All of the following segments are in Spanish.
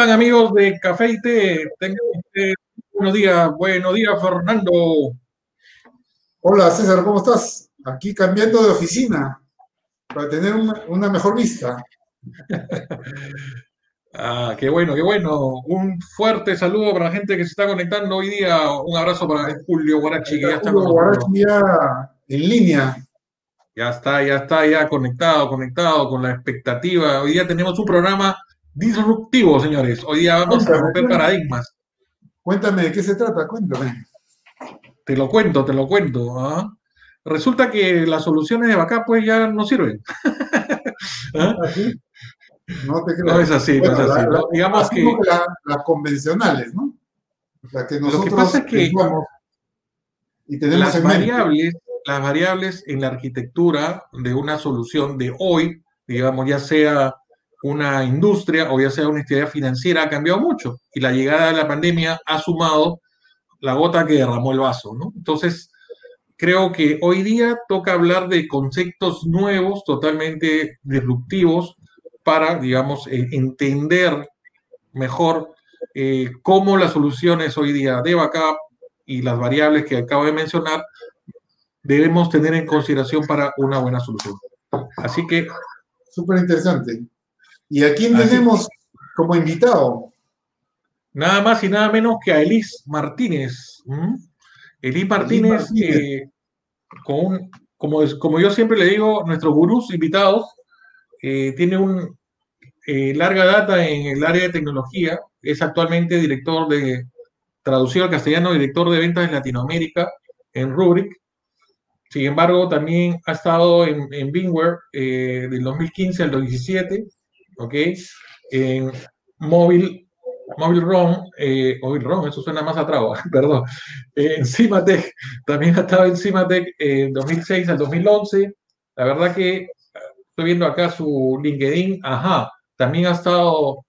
¿Cómo están amigos de Café y Té? buenos días, buenos días Fernando. Hola César, ¿cómo estás? Aquí cambiando de oficina para tener una, mejor vista. ah, qué bueno, qué bueno. Un fuerte saludo para la gente que se está conectando hoy día. Un abrazo para Julio Guarachi, que ya está Julio Guarachi ya en línea. Ya está, ya está, ya conectado, conectado con la expectativa. Hoy día tenemos un programa disruptivo, señores. Hoy día vamos a romper paradigmas. Cuéntame de qué se trata, cuéntame. Te lo cuento, te lo cuento. ¿ah? Resulta que las soluciones de backup pues ya no sirven. ¿Ah? No te creo. No es así, no es así. Digamos que, las convencionales, ¿no? La que nosotros lo que pasa es que y tenemos las variables, las variables en la arquitectura de una solución de hoy, digamos, ya sea una industria o ya sea una entidad financiera, ha cambiado mucho. Y la llegada de la pandemia ha sumado la gota que derramó el vaso, ¿no? Entonces, creo que hoy día toca hablar de conceptos nuevos, totalmente disruptivos, para, digamos, eh, entender mejor eh, cómo las soluciones hoy día de backup y las variables que acabo de mencionar debemos tener en consideración para una buena solución. Así que... Súper interesante. ¿Y a quién tenemos como invitado? Nada más y nada menos que a Elis Martínez. Elis Martínez, con como, como yo siempre le digo, nuestros gurús invitados, eh, tiene un eh, larga data en el área de tecnología, es actualmente director de, traducido al castellano, director de ventas en Latinoamérica en Rubrik. Sin embargo, también ha estado en, en Bingware eh, del 2015 al 2017 ¿ok? En móvil, móvil ROM, eh, móvil ROM, eso suena más atrás, perdón, en Cimatec, también ha estado en Cimatec en 2006 al 2011, la verdad que estoy viendo acá su LinkedIn, ajá, también ha estado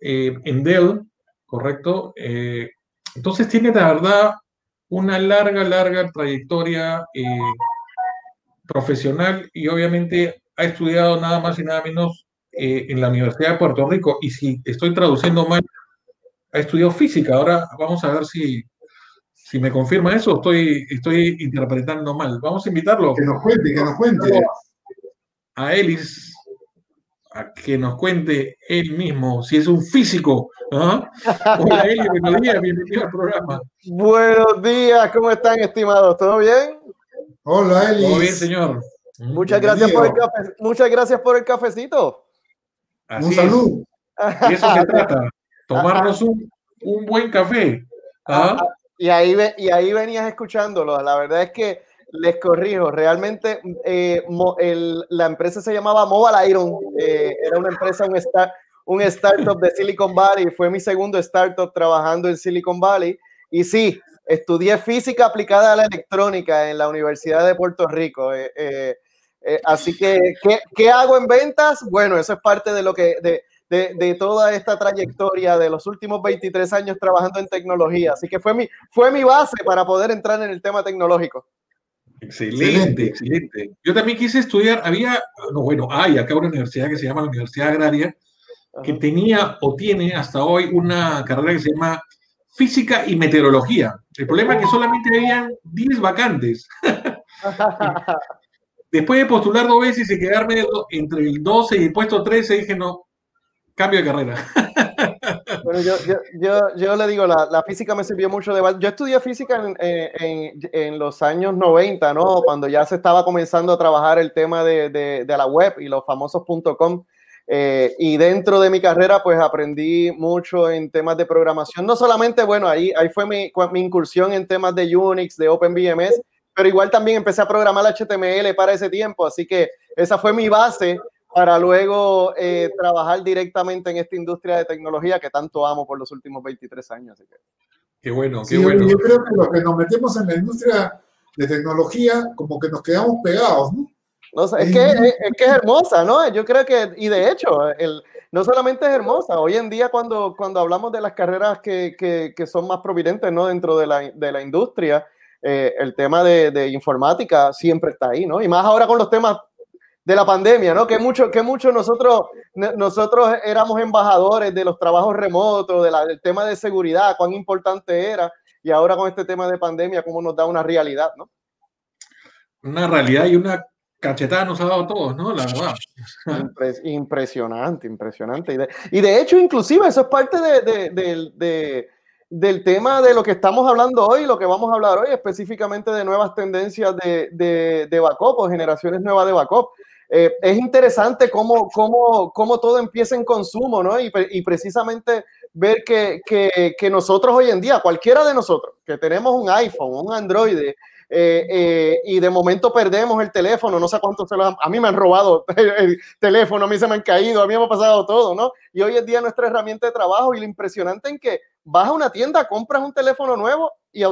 eh, en Dell, ¿correcto? Eh, entonces tiene la verdad una larga, larga trayectoria profesional y obviamente ha estudiado nada más y nada menos eh, en la Universidad de Puerto Rico y si estoy traduciendo mal, ha estudiado física. Ahora vamos a ver si, si me confirma eso estoy, estoy interpretando mal. Vamos a invitarlo. Que nos cuente, que nos cuente. A Elis, a que nos cuente él mismo si es un físico. Hola Elis, buenos días, bienvenido al programa. Buenos días, ¿cómo están estimados? ¿Todo bien? Hola Elis. Todo bien, señor. Muchas gracias, por el muchas gracias por el cafecito un saludo. Y eso se trata, tomarnos un, un buen café. ¿ah? ¿Ah? Y, ahí, y ahí venías escuchándolo. La verdad es que les corrijo, realmente eh, la empresa se llamaba Mobile Iron, eh, era una empresa, un, start, un startup de Silicon Valley, fue mi segundo startup trabajando en Silicon Valley. Y sí, estudié física aplicada a la electrónica en la Universidad de Puerto Rico. Eh, eh, así que, ¿qué, hago en ventas? Bueno, eso es parte de lo que, de, de, toda esta trayectoria de los últimos 23 años trabajando en tecnología. Así que fue mi, fue mi base para poder entrar en el tema tecnológico. Excelente, excelente. Yo también quise estudiar, había, no, bueno, hay acá una universidad que se llama la Universidad Agraria, que tenía o tiene hasta hoy una carrera que se llama Física y Meteorología. El problema es que solamente habían 10 vacantes. Después de postular dos veces y quedarme entre el 12 y el puesto 13, dije no, cambio de carrera. Bueno, yo, yo, yo, le digo, la, la, física me sirvió mucho de Yo estudié física en, en, en, los años 90, ¿no? Cuando ya se estaba comenzando a trabajar el tema de, de, de la web y los famosos .com. Eh, y dentro de mi carrera, pues aprendí mucho en temas de programación. No solamente, bueno, ahí, ahí fue mi, mi incursión en temas de Unix, de OpenVMS, pero igual también empecé a programar HTML para ese tiempo, así que esa fue mi base para luego eh, trabajar directamente en esta industria de tecnología que tanto amo por los últimos 23 años. Así que. Qué bueno, qué bueno. Yo creo que los que nos metemos en la industria de tecnología, como que nos quedamos pegados, ¿no? no es, que, es, que, es, hermosa, ¿no? Yo creo que, y de hecho, el, no solamente es hermosa, hoy en día cuando, cuando hablamos de las carreras que, que, que son más providentes, ¿no? Dentro de la, de la industria, eh, el tema de, informática siempre está ahí, ¿no? Y más ahora con los temas de la pandemia, ¿no? Que mucho, que mucho nosotros, nosotros éramos embajadores de los trabajos remotos, de del tema de seguridad, cuán importante era, y ahora con este tema de pandemia, cómo nos da una realidad, ¿no? Una realidad y una cachetada nos ha dado a todos, ¿no? La verdad. impresionante, impresionante. Y de, hecho, inclusive, eso es parte de, del tema de lo que estamos hablando hoy, lo que vamos a hablar hoy, específicamente de nuevas tendencias de, de, de backup o generaciones nuevas de backup. Eh, es interesante cómo, cómo, cómo, todo empieza en consumo, ¿no? Y, y precisamente ver que, que, que, nosotros hoy en día, cualquiera de nosotros, que tenemos un iPhone, un Android, eh, eh, y de momento perdemos el teléfono, no sé cuántos se lo han, a mí me han robado el teléfono, a mí se me han caído, a mí me ha pasado todo, ¿no? Y hoy en día nuestra herramienta de trabajo y lo impresionante en que vas a una tienda, compras un teléfono nuevo y,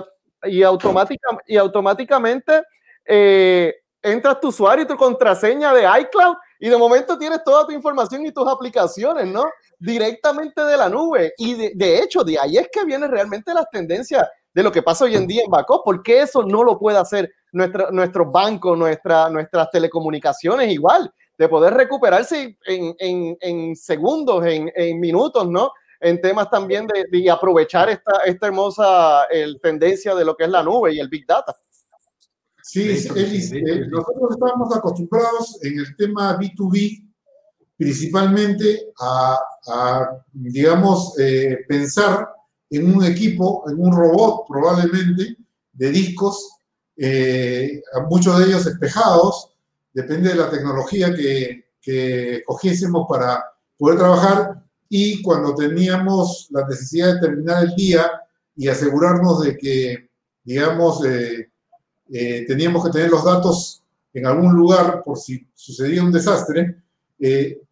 y, automática, y automáticamente eh, entras tu usuario y tu contraseña de iCloud y de momento tienes toda tu información y tus aplicaciones, ¿no? Directamente de la nube. Y de, de, hecho, de ahí es que vienen realmente las tendencias de lo que pasa hoy en día en backup. porque eso no lo puede hacer nuestro, nuestros bancos, nuestra, nuestras telecomunicaciones igual? De poder recuperarse en, en, en segundos, en, en, minutos, ¿no? En temas también de, de aprovechar esta, esta hermosa el, tendencia de lo que es la nube y el Big Data. Sí, Elis, eh, nosotros estamos acostumbrados en el tema B2B principalmente a, a digamos, eh, pensar en un equipo, en un robot probablemente, de discos, eh, muchos de ellos espejados, depende de la tecnología que, que cogiésemos para poder trabajar y cuando teníamos la necesidad de terminar el día y asegurarnos de que, digamos, eh, eh, teníamos que tener los datos en algún lugar por si sucedía un desastre, eh,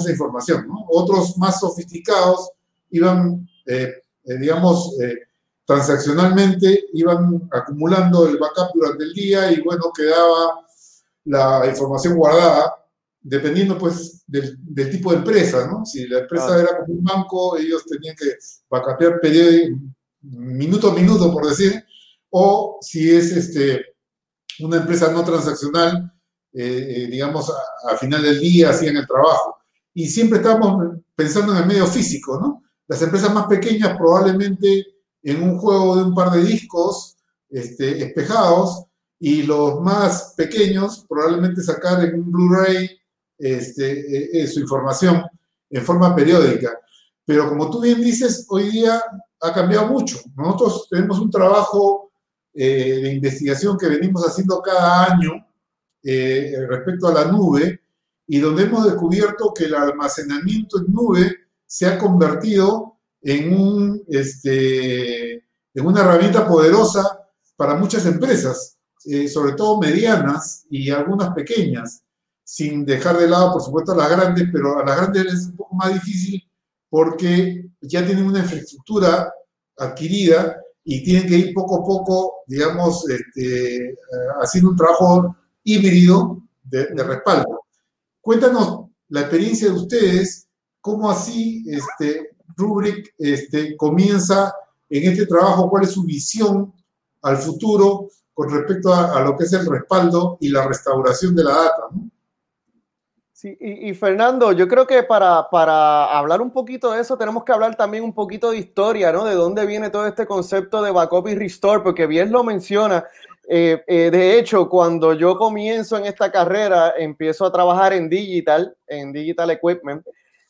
esa información. ¿no? Otros más sofisticados iban, eh, eh digamos, eh, transaccionalmente, iban acumulando el backup durante el día y bueno, quedaba la información guardada, dependiendo pues del, del tipo de empresa, ¿no? Si la empresa ah. era como un banco, ellos tenían que backupear minuto a minuto, por decir, o si es este, una empresa no transaccional, eh, digamos, al final del día hacían el trabajo. Y siempre estamos pensando en el medio físico, ¿no? Las empresas más pequeñas probablemente en un juego de un par de discos este, espejados y los más pequeños probablemente sacar en un Blu-ray este, eh, su información en forma periódica. Pero como tú bien dices, hoy día ha cambiado mucho. Nosotros tenemos un trabajo eh, de investigación que venimos haciendo cada año eh, respecto a la nube y donde hemos descubierto que el almacenamiento en nube se ha convertido en, un, este, en una herramienta poderosa para muchas empresas, eh, sobre todo medianas y algunas pequeñas, sin dejar de lado, por supuesto, a las grandes, pero a las grandes es un poco más difícil porque ya tienen una infraestructura adquirida y tienen que ir poco a poco, digamos, este, eh, haciendo un trabajo híbrido de, respaldo. Cuéntanos la experiencia de ustedes, cómo así este, Rubrik este, comienza en este trabajo, cuál es su visión al futuro con respecto a, a, lo que es el respaldo y la restauración de la data. ¿no? Sí, y, y, Fernando, yo creo que para, para hablar un poquito de eso tenemos que hablar también un poquito de historia, ¿no? De dónde viene todo este concepto de backup y restore, porque bien lo menciona. Eh, eh, de hecho, cuando yo comienzo en esta carrera, empiezo a trabajar en digital, en digital equipment,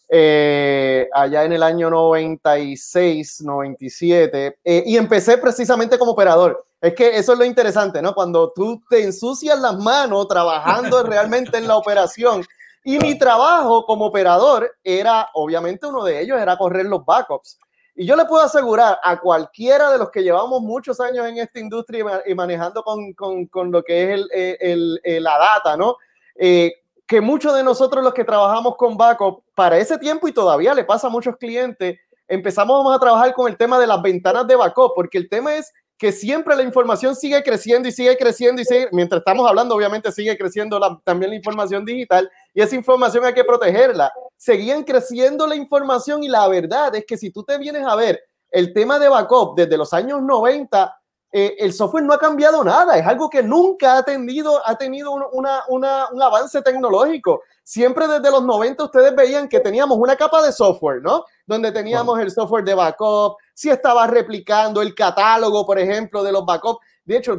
eh, allá en el año 96, 97, eh, y empecé precisamente como operador. Es que eso es lo interesante, ¿no? Cuando tú te ensucias las manos trabajando realmente en la operación y mi trabajo como operador era, obviamente uno de ellos era correr los backups. Y yo le puedo asegurar a cualquiera de los que llevamos muchos años en esta industria y manejando con, con, con lo que es el, el, el, la data, ¿no? Eh, que muchos de nosotros los que trabajamos con backup, para ese tiempo y todavía le pasa a muchos clientes, empezamos a trabajar con el tema de las ventanas de backup, porque el tema es que siempre la información sigue creciendo y sigue creciendo y sigue, mientras estamos hablando, obviamente sigue creciendo la, también la información digital y esa información hay que protegerla. Seguían creciendo la información y la verdad es que si tú te vienes a ver el tema de backup desde los años 90, eh, el software no ha cambiado nada, es algo que nunca ha tenido, ha tenido una, una, un avance tecnológico. Siempre desde los 90 ustedes veían que teníamos una capa de software, ¿no? Donde teníamos el software de backup, si estaba replicando el catálogo, por ejemplo, de los backups. De hecho,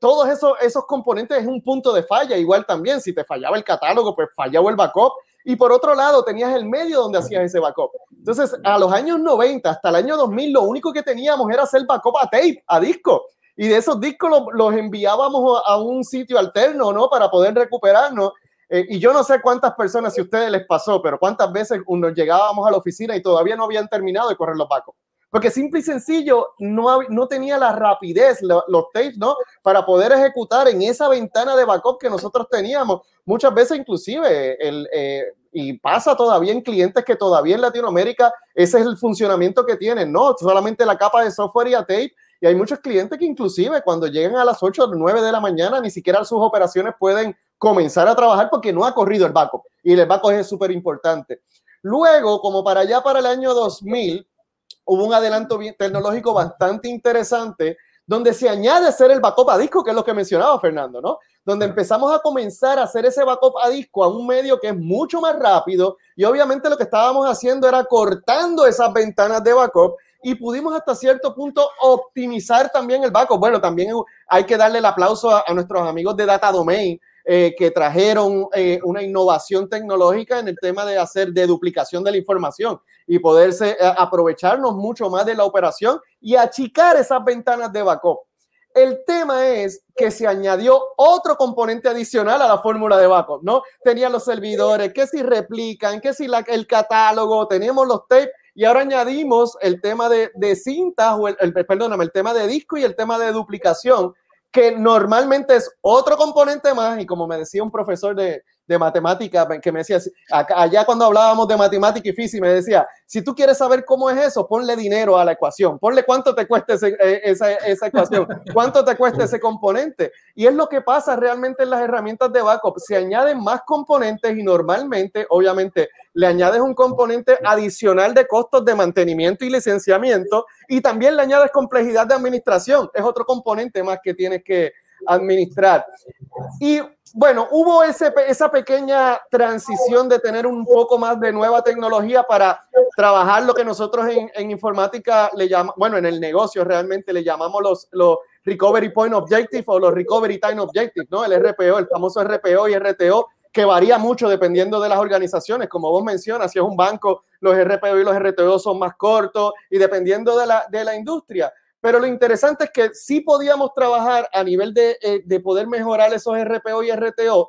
todos esos, esos componentes es un punto de falla. Igual también, si te fallaba el catálogo, pues fallaba el backup. Y por otro lado, tenías el medio donde hacías ese backup. Entonces, a los años 90 hasta el año 2000, lo único que teníamos era hacer backup a tape, a disco. Y de esos discos los, enviábamos a un sitio alterno, ¿no? Para poder recuperarnos. Eh, y yo no sé cuántas personas, si a ustedes les pasó, pero cuántas veces nos llegábamos a la oficina y todavía no habían terminado de correr los backups. Porque simple y sencillo, no, no tenía la rapidez, los tapes, ¿no? Para poder ejecutar en esa ventana de backup que nosotros teníamos. Muchas veces inclusive el, eh, y pasa todavía en clientes que todavía en Latinoamérica ese es el funcionamiento que tienen, no solamente la capa de software y a tape, y hay muchos clientes que inclusive cuando llegan a las 8 o 9 de la mañana ni siquiera sus operaciones pueden comenzar a trabajar porque no ha corrido el backup y el backup es súper importante. Luego, como para allá para el año 2000, hubo un adelanto tecnológico bastante interesante donde se añade hacer el backup a disco, que es lo que mencionaba Fernando, ¿no? Donde empezamos a comenzar a hacer ese backup a disco a un medio que es mucho más rápido y obviamente lo que estábamos haciendo era cortando esas ventanas de backup y pudimos hasta cierto punto optimizar también el backup. Bueno, también hay que darle el aplauso a, nuestros amigos de Data Domain, eh, que trajeron eh, una innovación tecnológica en el tema de hacer de duplicación de la información y poderse eh, aprovecharnos mucho más de la operación y achicar esas ventanas de backup. El tema es que se añadió otro componente adicional a la fórmula de backup, ¿no? Tenían los servidores, que si replican, que si el catálogo, teníamos los tapes y ahora añadimos el tema de, de cintas, o el, el, perdóname, el tema de disco y el tema de duplicación, que normalmente es otro componente más, y como me decía un profesor de, de matemática que me decía, allá cuando hablábamos de matemática y física, me decía, si tú quieres saber cómo es eso, ponle dinero a la ecuación, ponle cuánto te cuesta eh, esa, esa, ecuación, cuánto te cuesta ese componente. Y es lo que pasa realmente en las herramientas de backup, se añaden más componentes y normalmente, obviamente, le añades un componente adicional de costos de mantenimiento y licenciamiento y también le añades complejidad de administración, es otro componente más que tienes que administrar. Y bueno, hubo ese, esa pequeña transición de tener un poco más de nueva tecnología para trabajar lo que nosotros en, en informática le llamamos, bueno, en el negocio realmente le llamamos los, los Recovery Point Objective o los Recovery Time Objective, ¿no? El RPO, el famoso RPO y RTO, que varía mucho dependiendo de las organizaciones. Como vos mencionas, si es un banco, los RPO y los RTO son más cortos y dependiendo de la, de la industria. Pero lo interesante es que sí podíamos trabajar a nivel de, eh, de poder mejorar esos RPO y RTO,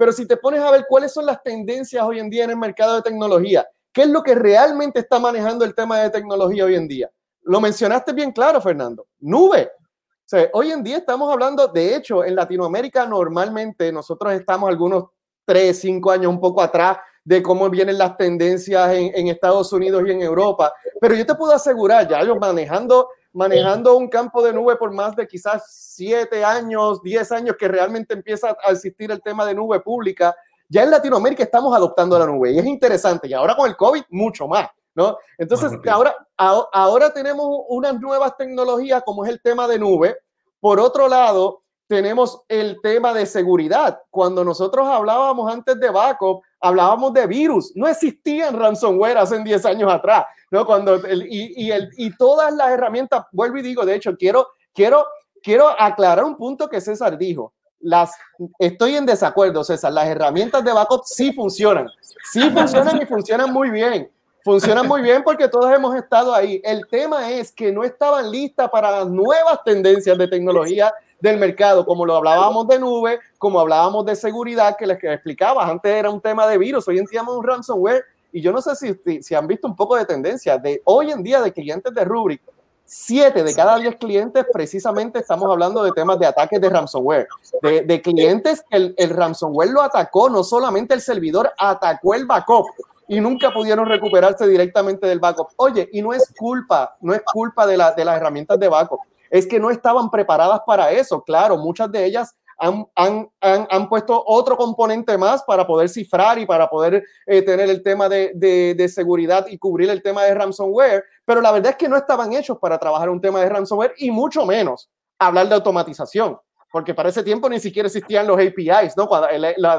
pero si te pones a ver cuáles son las tendencias hoy en día en el mercado de tecnología, ¿qué es lo que realmente está manejando el tema de tecnología hoy en día? Lo mencionaste bien claro, Fernando. Nube. O sea, hoy en día estamos hablando, de hecho, en Latinoamérica normalmente nosotros estamos algunos tres, cinco años un poco atrás de cómo vienen las tendencias en, en Estados Unidos y en Europa. Pero yo te puedo asegurar, ya ellos manejando manejando un campo de nube por más de quizás siete años, diez años que realmente empieza a existir el tema de nube pública, ya en Latinoamérica estamos adoptando la nube y es interesante. Y ahora con el COVID, mucho más, ¿no? Entonces, ahora, ahora tenemos unas nuevas tecnologías como es el tema de nube. Por otro lado, tenemos el tema de seguridad. Cuando nosotros hablábamos antes de backup, hablábamos de virus. No existían ransomware hace 10 años atrás. ¿no? Cuando el, y, y, el, y todas las herramientas, vuelvo y digo, de hecho, quiero, quiero, quiero aclarar un punto que César dijo. Las, estoy en desacuerdo, César. Las herramientas de backup sí funcionan. Sí funcionan y funcionan muy bien. Funcionan muy bien porque todos hemos estado ahí. El tema es que no estaban listas para las nuevas tendencias de tecnología del mercado, como lo hablábamos de nube, como hablábamos de seguridad, que les explicaba. Antes era un tema de virus, hoy en día un ransomware y yo no sé si, si han visto un poco de tendencia de hoy en día de clientes de Rubrik. Siete de cada diez clientes, precisamente estamos hablando de temas de ataques de ransomware, de, de clientes que el, el ransomware lo atacó, no solamente el servidor, atacó el backup y nunca pudieron recuperarse directamente del backup. Oye, y no es culpa, no es culpa de, la, de las herramientas de backup, es que no estaban preparadas para eso. Claro, muchas de ellas han, han, han, han, puesto otro componente más para poder cifrar y para poder eh, tener el tema de, de, seguridad y cubrir el tema de ransomware, pero la verdad es que no estaban hechos para trabajar un tema de ransomware y mucho menos hablar de automatización, porque para ese tiempo ni siquiera existían los APIs, ¿no?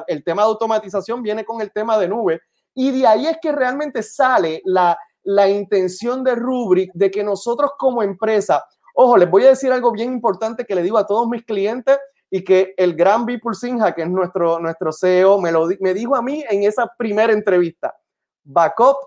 El, tema de automatización viene con el tema de nube y de ahí es que realmente sale la, la intención de Rubrik de que nosotros como empresa, ojo, les voy a decir algo bien importante que le digo a todos mis clientes y que el gran Vipul Sinha, que es nuestro, nuestro CEO, me, lo, me dijo a mí en esa primera entrevista. Backup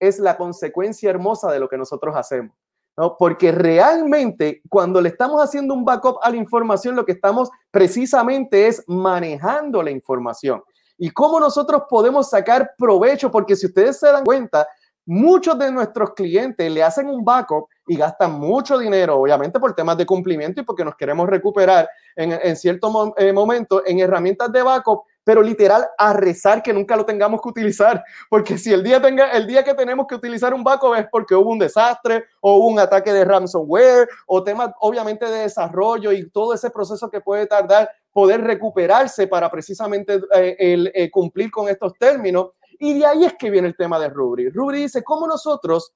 es la consecuencia hermosa de lo que nosotros hacemos. ¿no? Porque realmente cuando le estamos haciendo un backup a la información, lo que estamos precisamente es manejando la información. Y cómo nosotros podemos sacar provecho, porque si ustedes se dan cuenta, muchos de nuestros clientes le hacen un backup y gastan mucho dinero, obviamente por temas de cumplimiento y porque nos queremos recuperar en, en cierto eh, momento en herramientas de backup, pero literal a rezar que nunca lo tengamos que utilizar, porque si el día, tenga, el día que tenemos que utilizar un backup es porque hubo un desastre o un ataque de ransomware o temas obviamente de desarrollo y todo ese proceso que puede tardar poder recuperarse para precisamente eh, eh, cumplir con estos términos. Y de ahí es que viene el tema de Rubri. Rubri dice, ¿cómo nosotros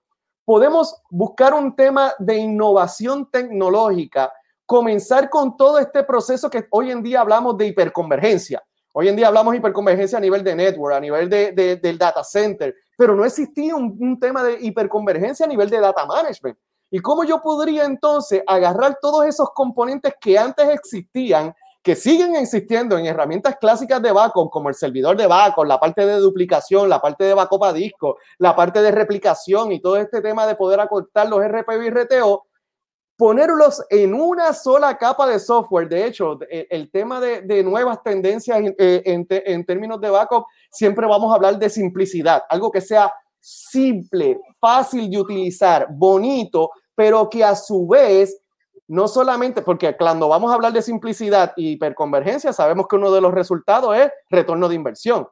podemos buscar un tema de innovación tecnológica, comenzar con todo este proceso que hoy en día hablamos de hiperconvergencia? Hoy en día hablamos de hiperconvergencia a nivel de network, a nivel de, del data center, pero no existía un, un tema de hiperconvergencia a nivel de data management. ¿Y cómo yo podría entonces agarrar todos esos componentes que antes existían que siguen existiendo en herramientas clásicas de backup, como el servidor de backup, la parte de duplicación, la parte de backup a disco, la parte de replicación y todo este tema de poder acortar los RPB y RTO, ponerlos en una sola capa de software. De hecho, el, tema de, nuevas tendencias eh, en, en términos de backup, siempre vamos a hablar de simplicidad, algo que sea simple, fácil de utilizar, bonito, pero que a su vez no solamente porque cuando vamos a hablar de simplicidad y hiperconvergencia, sabemos que uno de los resultados es retorno de inversión.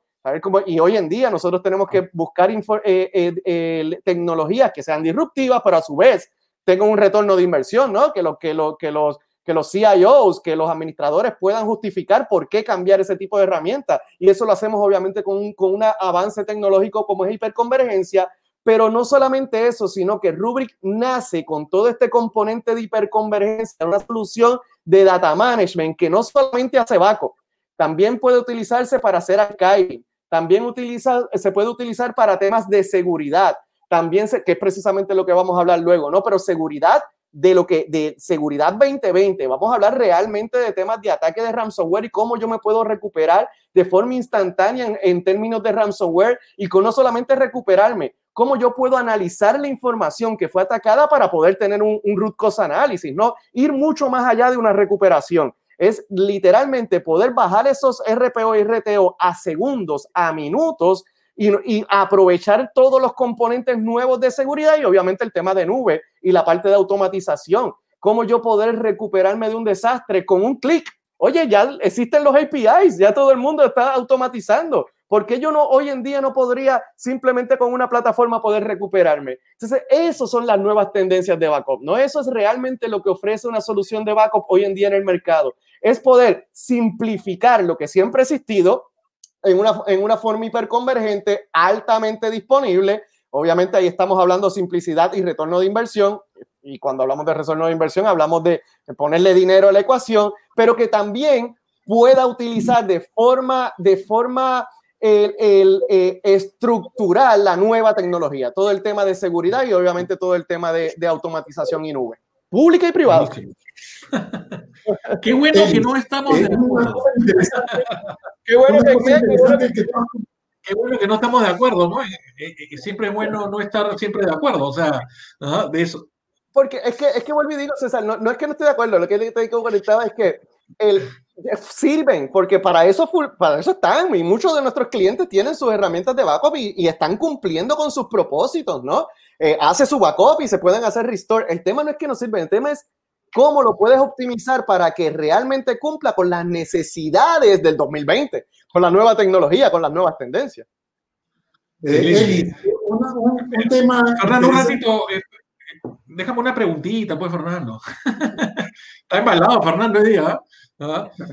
y hoy en día nosotros tenemos que buscar eh, eh, tecnologías que sean disruptivas, pero a su vez tengan un retorno de inversión, ¿no? Que, lo, que, lo, que, los, que los CIOs, que los administradores puedan justificar por qué cambiar ese tipo de herramientas. Y eso lo hacemos obviamente con, con un avance tecnológico como es hiperconvergencia, pero no solamente eso, sino que Rubrik nace con todo este componente de hiperconvergencia, una solución de data management que no solamente hace backup, también puede utilizarse para hacer archiving, también utiliza, se puede utilizar para temas de seguridad, también que es precisamente lo que vamos a hablar luego, ¿no? Pero seguridad de lo que de seguridad 2020, vamos a hablar realmente de temas de ataque de ransomware y cómo yo me puedo recuperar de forma instantánea en, en términos de ransomware y con no solamente recuperarme, cómo yo puedo analizar la información que fue atacada para poder tener un, root cause análisis, ¿no? Ir mucho más allá de una recuperación. Es literalmente poder bajar esos RPO y RTO a segundos, a minutos y, y, aprovechar todos los componentes nuevos de seguridad y obviamente el tema de nube y la parte de automatización. Cómo yo poder recuperarme de un desastre con un clic. Oye, ya existen los APIs, ya todo el mundo está automatizando. ¿Por qué yo no hoy en día no podría simplemente con una plataforma poder recuperarme? Entonces, eso son las nuevas tendencias de backup, ¿no? Eso es realmente lo que ofrece una solución de backup hoy en día en el mercado. Es poder simplificar lo que siempre ha existido en una, en una forma hiperconvergente, altamente disponible. Obviamente ahí estamos hablando de simplicidad y retorno de inversión. Y cuando hablamos de retorno de inversión, hablamos de ponerle dinero a la ecuación, pero que también pueda utilizar de forma, de forma el, el eh, estructurar la nueva tecnología, todo el tema de seguridad y obviamente todo el tema de, de automatización y nube, pública y privada. Qué bueno que no estamos de acuerdo. Qué bueno que, qué bueno que no estamos de acuerdo, ¿no? Eh, eh, siempre es bueno no estar siempre de acuerdo, o sea, de eso. Porque es que, es que vuelvo y digo, César, no, no es que no esté de acuerdo, lo que te conectaba es que el, sirven, porque para eso, para eso están, y muchos de nuestros clientes tienen sus herramientas de backup y, están cumpliendo con sus propósitos, ¿no? Eh, hace su backup y se pueden hacer restore. El tema no es que no sirven, el tema es cómo lo puedes optimizar para que realmente cumpla con las necesidades del 2020, con la nueva tecnología, con las nuebas tendencias. Eh, un, tema. Fernando, un ratito, eh, déjame una preguntita, pues, Fernando. Está embalado, Fernando, hoy día.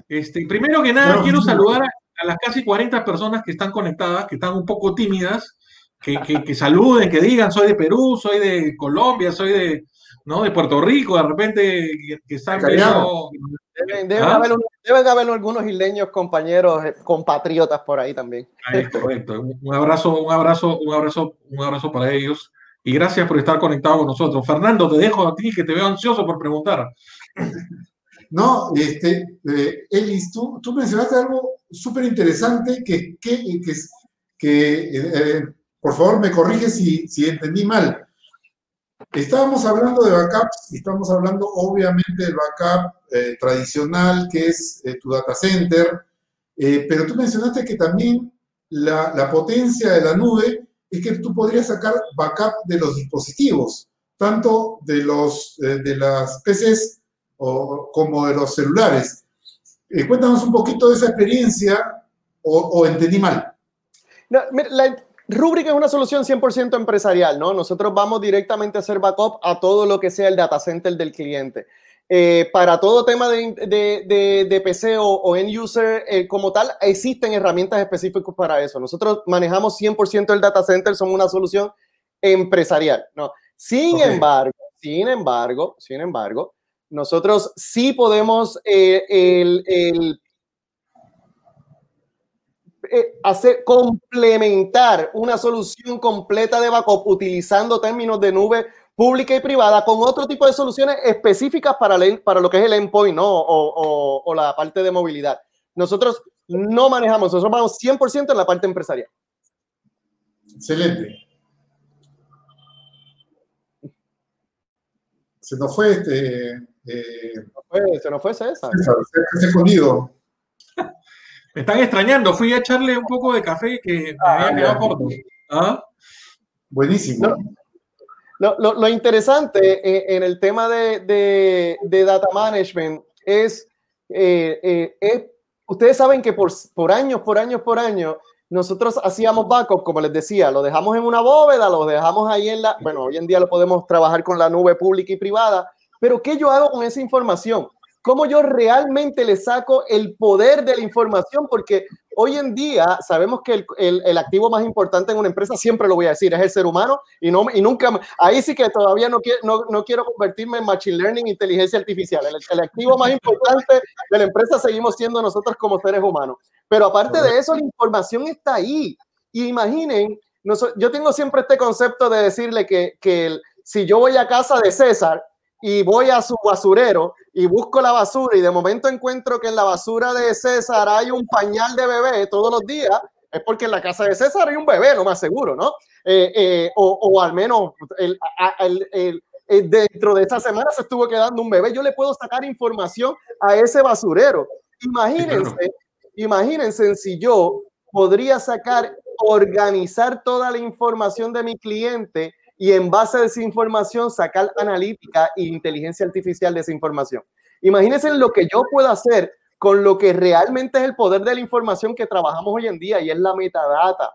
Este, primero que nada, quiero saludar a, las casi 40 personas que están conectadas, que están un poco tímidas. que, saluden, que digan, soy de Perú, soy de Colombia, soy de, ¿no? de Puerto Rico, de repente que, están viendo... Deben, ¿Ah? haber, algunos isleños compañeros, eh, compatriotas por ahí también. correcto. Un abrazo, un abrazo, un abrazo, un abrazo para ellos. Y gracias por estar conectado con nosotros. Fernando, te dejo a ti que te veo ansioso por preguntar. No, este, eh, Elis, tú, tú, mencionaste algo súper interesante que, que, que, que eh, por favor me corrige si, si entendí mal. Estábamos hablando de backups y estamos hablando obviamente del backup eh, tradicional que es tu data center, pero tú mencionaste que también la, la, potencia de la nube es que tú podrías sacar backup de los dispositivos, tanto de, los, de las PCs como de los celulares. Eh, cuéntanos un poquito de esa experiencia o, entendí mal. la Rubrik es una solución 100% empresarial, ¿no? Nosotros vamos directamente a hacer backup a todo lo que sea el data center del cliente. Eh, para todo tema de, de, de, PC o, end user eh, como tal, existen herramientas específicas para eso. Nosotros manejamos 100% el data center, somos una solución empresarial, ¿no? Sin embargo, sin embargo, sin embargo, nosotros sí podemos eh, eh, hacer, complementar una solución completa de backup utilizando términos de nube pública y privada con otro tipo de soluciones específicas para, lo que es el endpoint o, o la parte de movilidad. Nosotros no manejamos, nosotros vamos 100% en la parte empresarial. Excelente. Se nos fue este eh, se nos fue César. se, escondido. Me están extrañando. Fui a echarle un poco de café que me ah, había quedado corto. ¿Ah? Buenísimo. lo, interesante en, el tema de, data management es, eh, eh, ustedes saben que por, por años, por años, por años, nosotros hacíamos backup, como les decía, lo dejamos en una bóveda, lo dejamos ahí en la, bueno, hoy en día lo podemos trabajar con la nube pública y privada, pero ¿qué yo hago con esa información? ¿Cómo yo realmente le saco el poder de la información? Porque hoy en día sabemos que el, el, activo más importante en una empresa, siempre lo voy a decir, es el ser humano y, no, y nunca, ahí sí que todavía no, quiero, no, no quiero convertirme en machine learning, inteligencia artificial. El, el, activo más importante de la empresa seguimos siendo nosotros como seres humanos. Pero aparte de eso, la información está ahí. Y imaginen, yo tengo siempre este concepto de decirle que, que si yo voy a casa de César, y voy a su basurero y busco la basura y de momento encuentro que en la basura de César hay un pañal de bebé todos los días, es porque en la casa de César hay un bebé, lo más seguro, ¿no? Eh, eh, o, o, al menos el, el, el, dentro de esta semana se estuvo quedando un bebé. Yo le puedo sacar información a ese basurero. Imagínense, imagínense si yo podría sacar, organizar toda la información de mi cliente y en base a esa información sacar analítica e inteligencia artificial de esa información. Imagínense lo que yo puedo hacer con lo que realmente es el poder de la información que trabajamos hoy en día y es la metadata.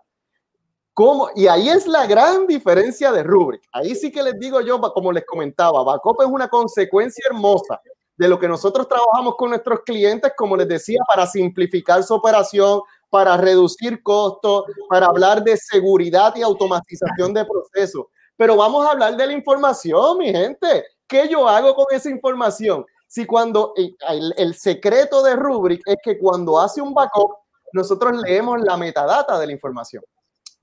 ¿Cómo? Y ahí es la gran diferencia de Rubrik. Ahí sí que les digo yo, como les comentaba, Backup es una consecuencia hermosa de lo que nosotros trabajamos con nuestros clientes, como les decía, para simplificar su operación, para reducir costos, para hablar de seguridad y automatización de procesos. Pero vamos a hablar de la información, mi gente. ¿Qué yo hago con esa información? Si cuando el, secreto de Rubrik es que cuando hace un backup, nosotros leemos la metadata de la información.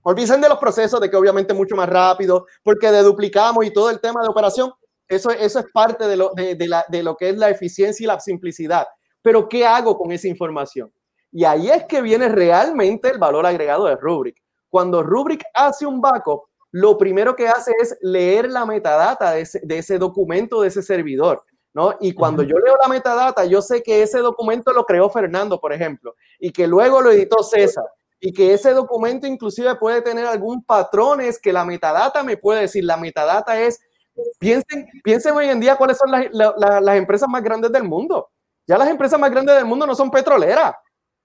Olvídense de los procesos, de que obviamente mucho más rápido, porque deduplicamos y todo el tema de operación, eso, eso es parte de lo, de, de lo que es la eficiencia y la simplicidad. Pero ¿qué hago con esa información? Y ahí es que viene realmente el valor agregado de Rubrik. Cuando Rubrik hace un backup, lo primero que hace es leer la metadata de ese, documento, de ese servidor. ¿No? Y cuando yo leo la metadata, yo sé que ese documento lo creó Fernando, por ejemplo, y que luego lo editó César, y que ese documento inclusive puede tener algún patrones que la metadata me puede decir. La metadata es, piensen, piensen hoy en día cuáles son las, las empresas más grandes del mundo. Ya las empresas más grandes del mundo no son petroleras,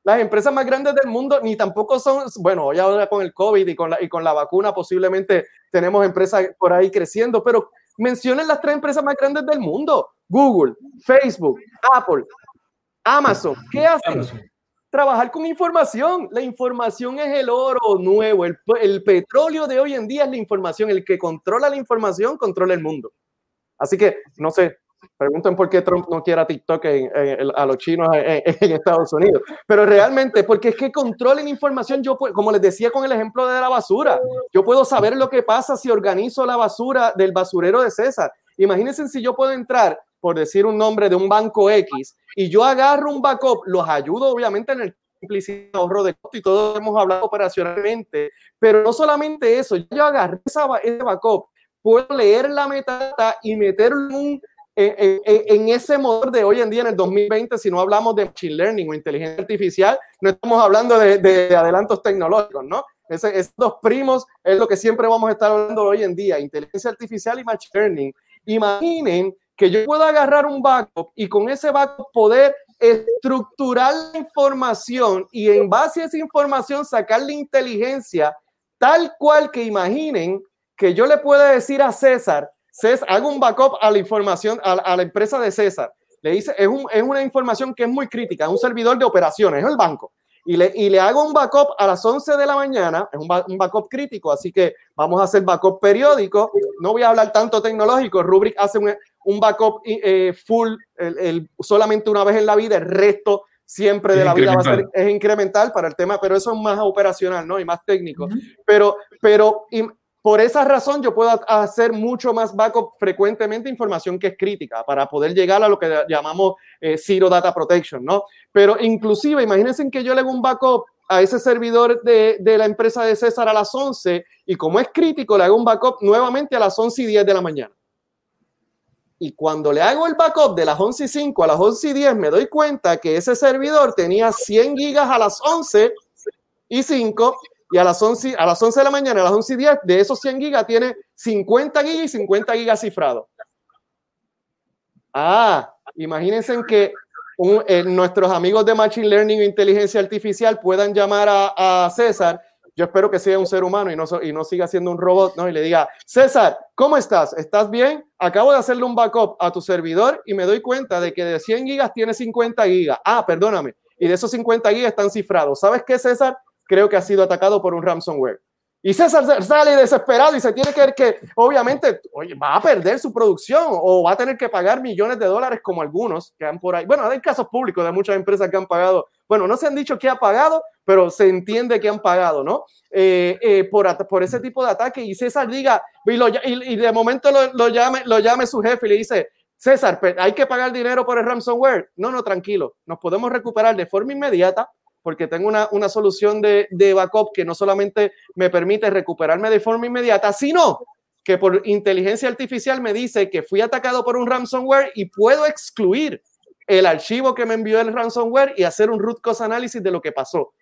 las empresas más grandes del mundo ni tampoco son, bueno, hoy ahora con el COVID y con la, y con la vacuna posiblemente tenemos empresas por ahí creciendo, pero mencionen las tres empresas más grandes del mundo, Google, Facebook, Apple, Amazon. ¿Qué hacen? trabajar con información. La información es el oro nuevo, el, el, petróleo de hoy en día es la información. El que controla la información controla el mundo. Así que, no sé, pregunten por qué Trump no quiere TikTok a los chinos en, Estados Unidos. Pero realmente, porque es que controlen información, yo como les decía con el ejemplo de la basura, yo puedo saber lo que pasa si organizo la basura del basurero de César. Imagínense si yo puedo entrar por decir un nombre de un banco X, y yo agarro un backup, los ayudo obviamente en el implícito ahorro de costo y todo hemos hablado operacionalmente, pero no solamente eso, yo agarré esa, ese backup, puedo leer la metadata y meterlo en, en, ese motor de hoy en día, en el 2020, si no hablamos de machine learning o inteligencia artificial, no estamos hablando de, de adelantos tecnológicos, ¿no? Esos primos es lo que siempre vamos a estar hablando hoy en día, inteligencia artificial y machine learning. Imaginen que yo pueda agarrar un backup y con ese backup poder estructurar la información y en base a esa información sacar la inteligencia tal cual que imaginen que yo le pueda decir a César, César, hago un backup a la información, a, la empresa de César. Le dice, es, un, es una información que es muy crítica, es un servidor de operaciones, es el banco y le, y le hago un backup a las 11 de la mañana, es un, un, backup crítico, así que vamos a hacer backup periódico. No voy a hablar tanto tecnológico, Rubrik hace un, un backup eh, full el, solamente una vez en la vida, el resto siempre de la vida va a ser, es incremental para el tema, pero eso es más operacional, ¿no? Y más técnico. Pero, pero por esa razón yo puedo hacer mucho más backup frecuentemente información que es crítica para poder llegar a lo que llamamos eh, Zero Data Protection, ¿no? Pero inclusive, imagínense que yo le hago un backup a ese servidor de, de, la empresa de César a las 11 y como es crítico, le hago un backup nuevamente a las 11 y 10 de la mañana. Y cuando le hago el backup de las 11 y 5 a las 11 y 10, me doy cuenta que ese servidor tenía 100 gigas a las 11 y 5 y a las 11, a las 11 de la mañana, a las 11 y 10, de esos 100 gigas tiene 50 gigas y 50 gigas cifrados. Ah, imagínense que eh, nuestros amigos de Machine Learning e Inteligencia Artificial puedan llamar a, César yo espero que sea un ser humano y no, y no siga siendo un robot, ¿no? Y le diga, César, ¿cómo estás? ¿Estás bien? Acabo de hacerle un backup a tu servidor y me doy cuenta de que de 100 gigas tiene 50 gigas. Ah, perdóname. Y de esos 50 gigas están cifrados. ¿Sabes qué, César? Creo que ha sido atacado por un ransomware. Y César sale desesperado y se tiene que ver que, obviamente, oye, va a perder su producción o va a tener que pagar millones de dólares como algunos que han por ahí. Bueno, hay casos públicos de muchas empresas que han pagado. Bueno, no se han dicho que ha pagado, pero se entiende que han pagado, ¿no? Eh, eh, por, por ese tipo de ataque. Y César diga, y, y, de momento lo, lo, llame, lo llame su jefe y le dice, César, hay que pagar dinero por el ransomware. No, no, tranquilo. Nos podemos recuperar de forma inmediata porque tengo una, una solución de, de, backup que no solamente me permite recuperarme de forma inmediata, sino que por inteligencia artificial me dice que fui atacado por un ransomware y puedo excluir el archivo que me envió el ransomware y hacer un root cause análisis de lo que pasó,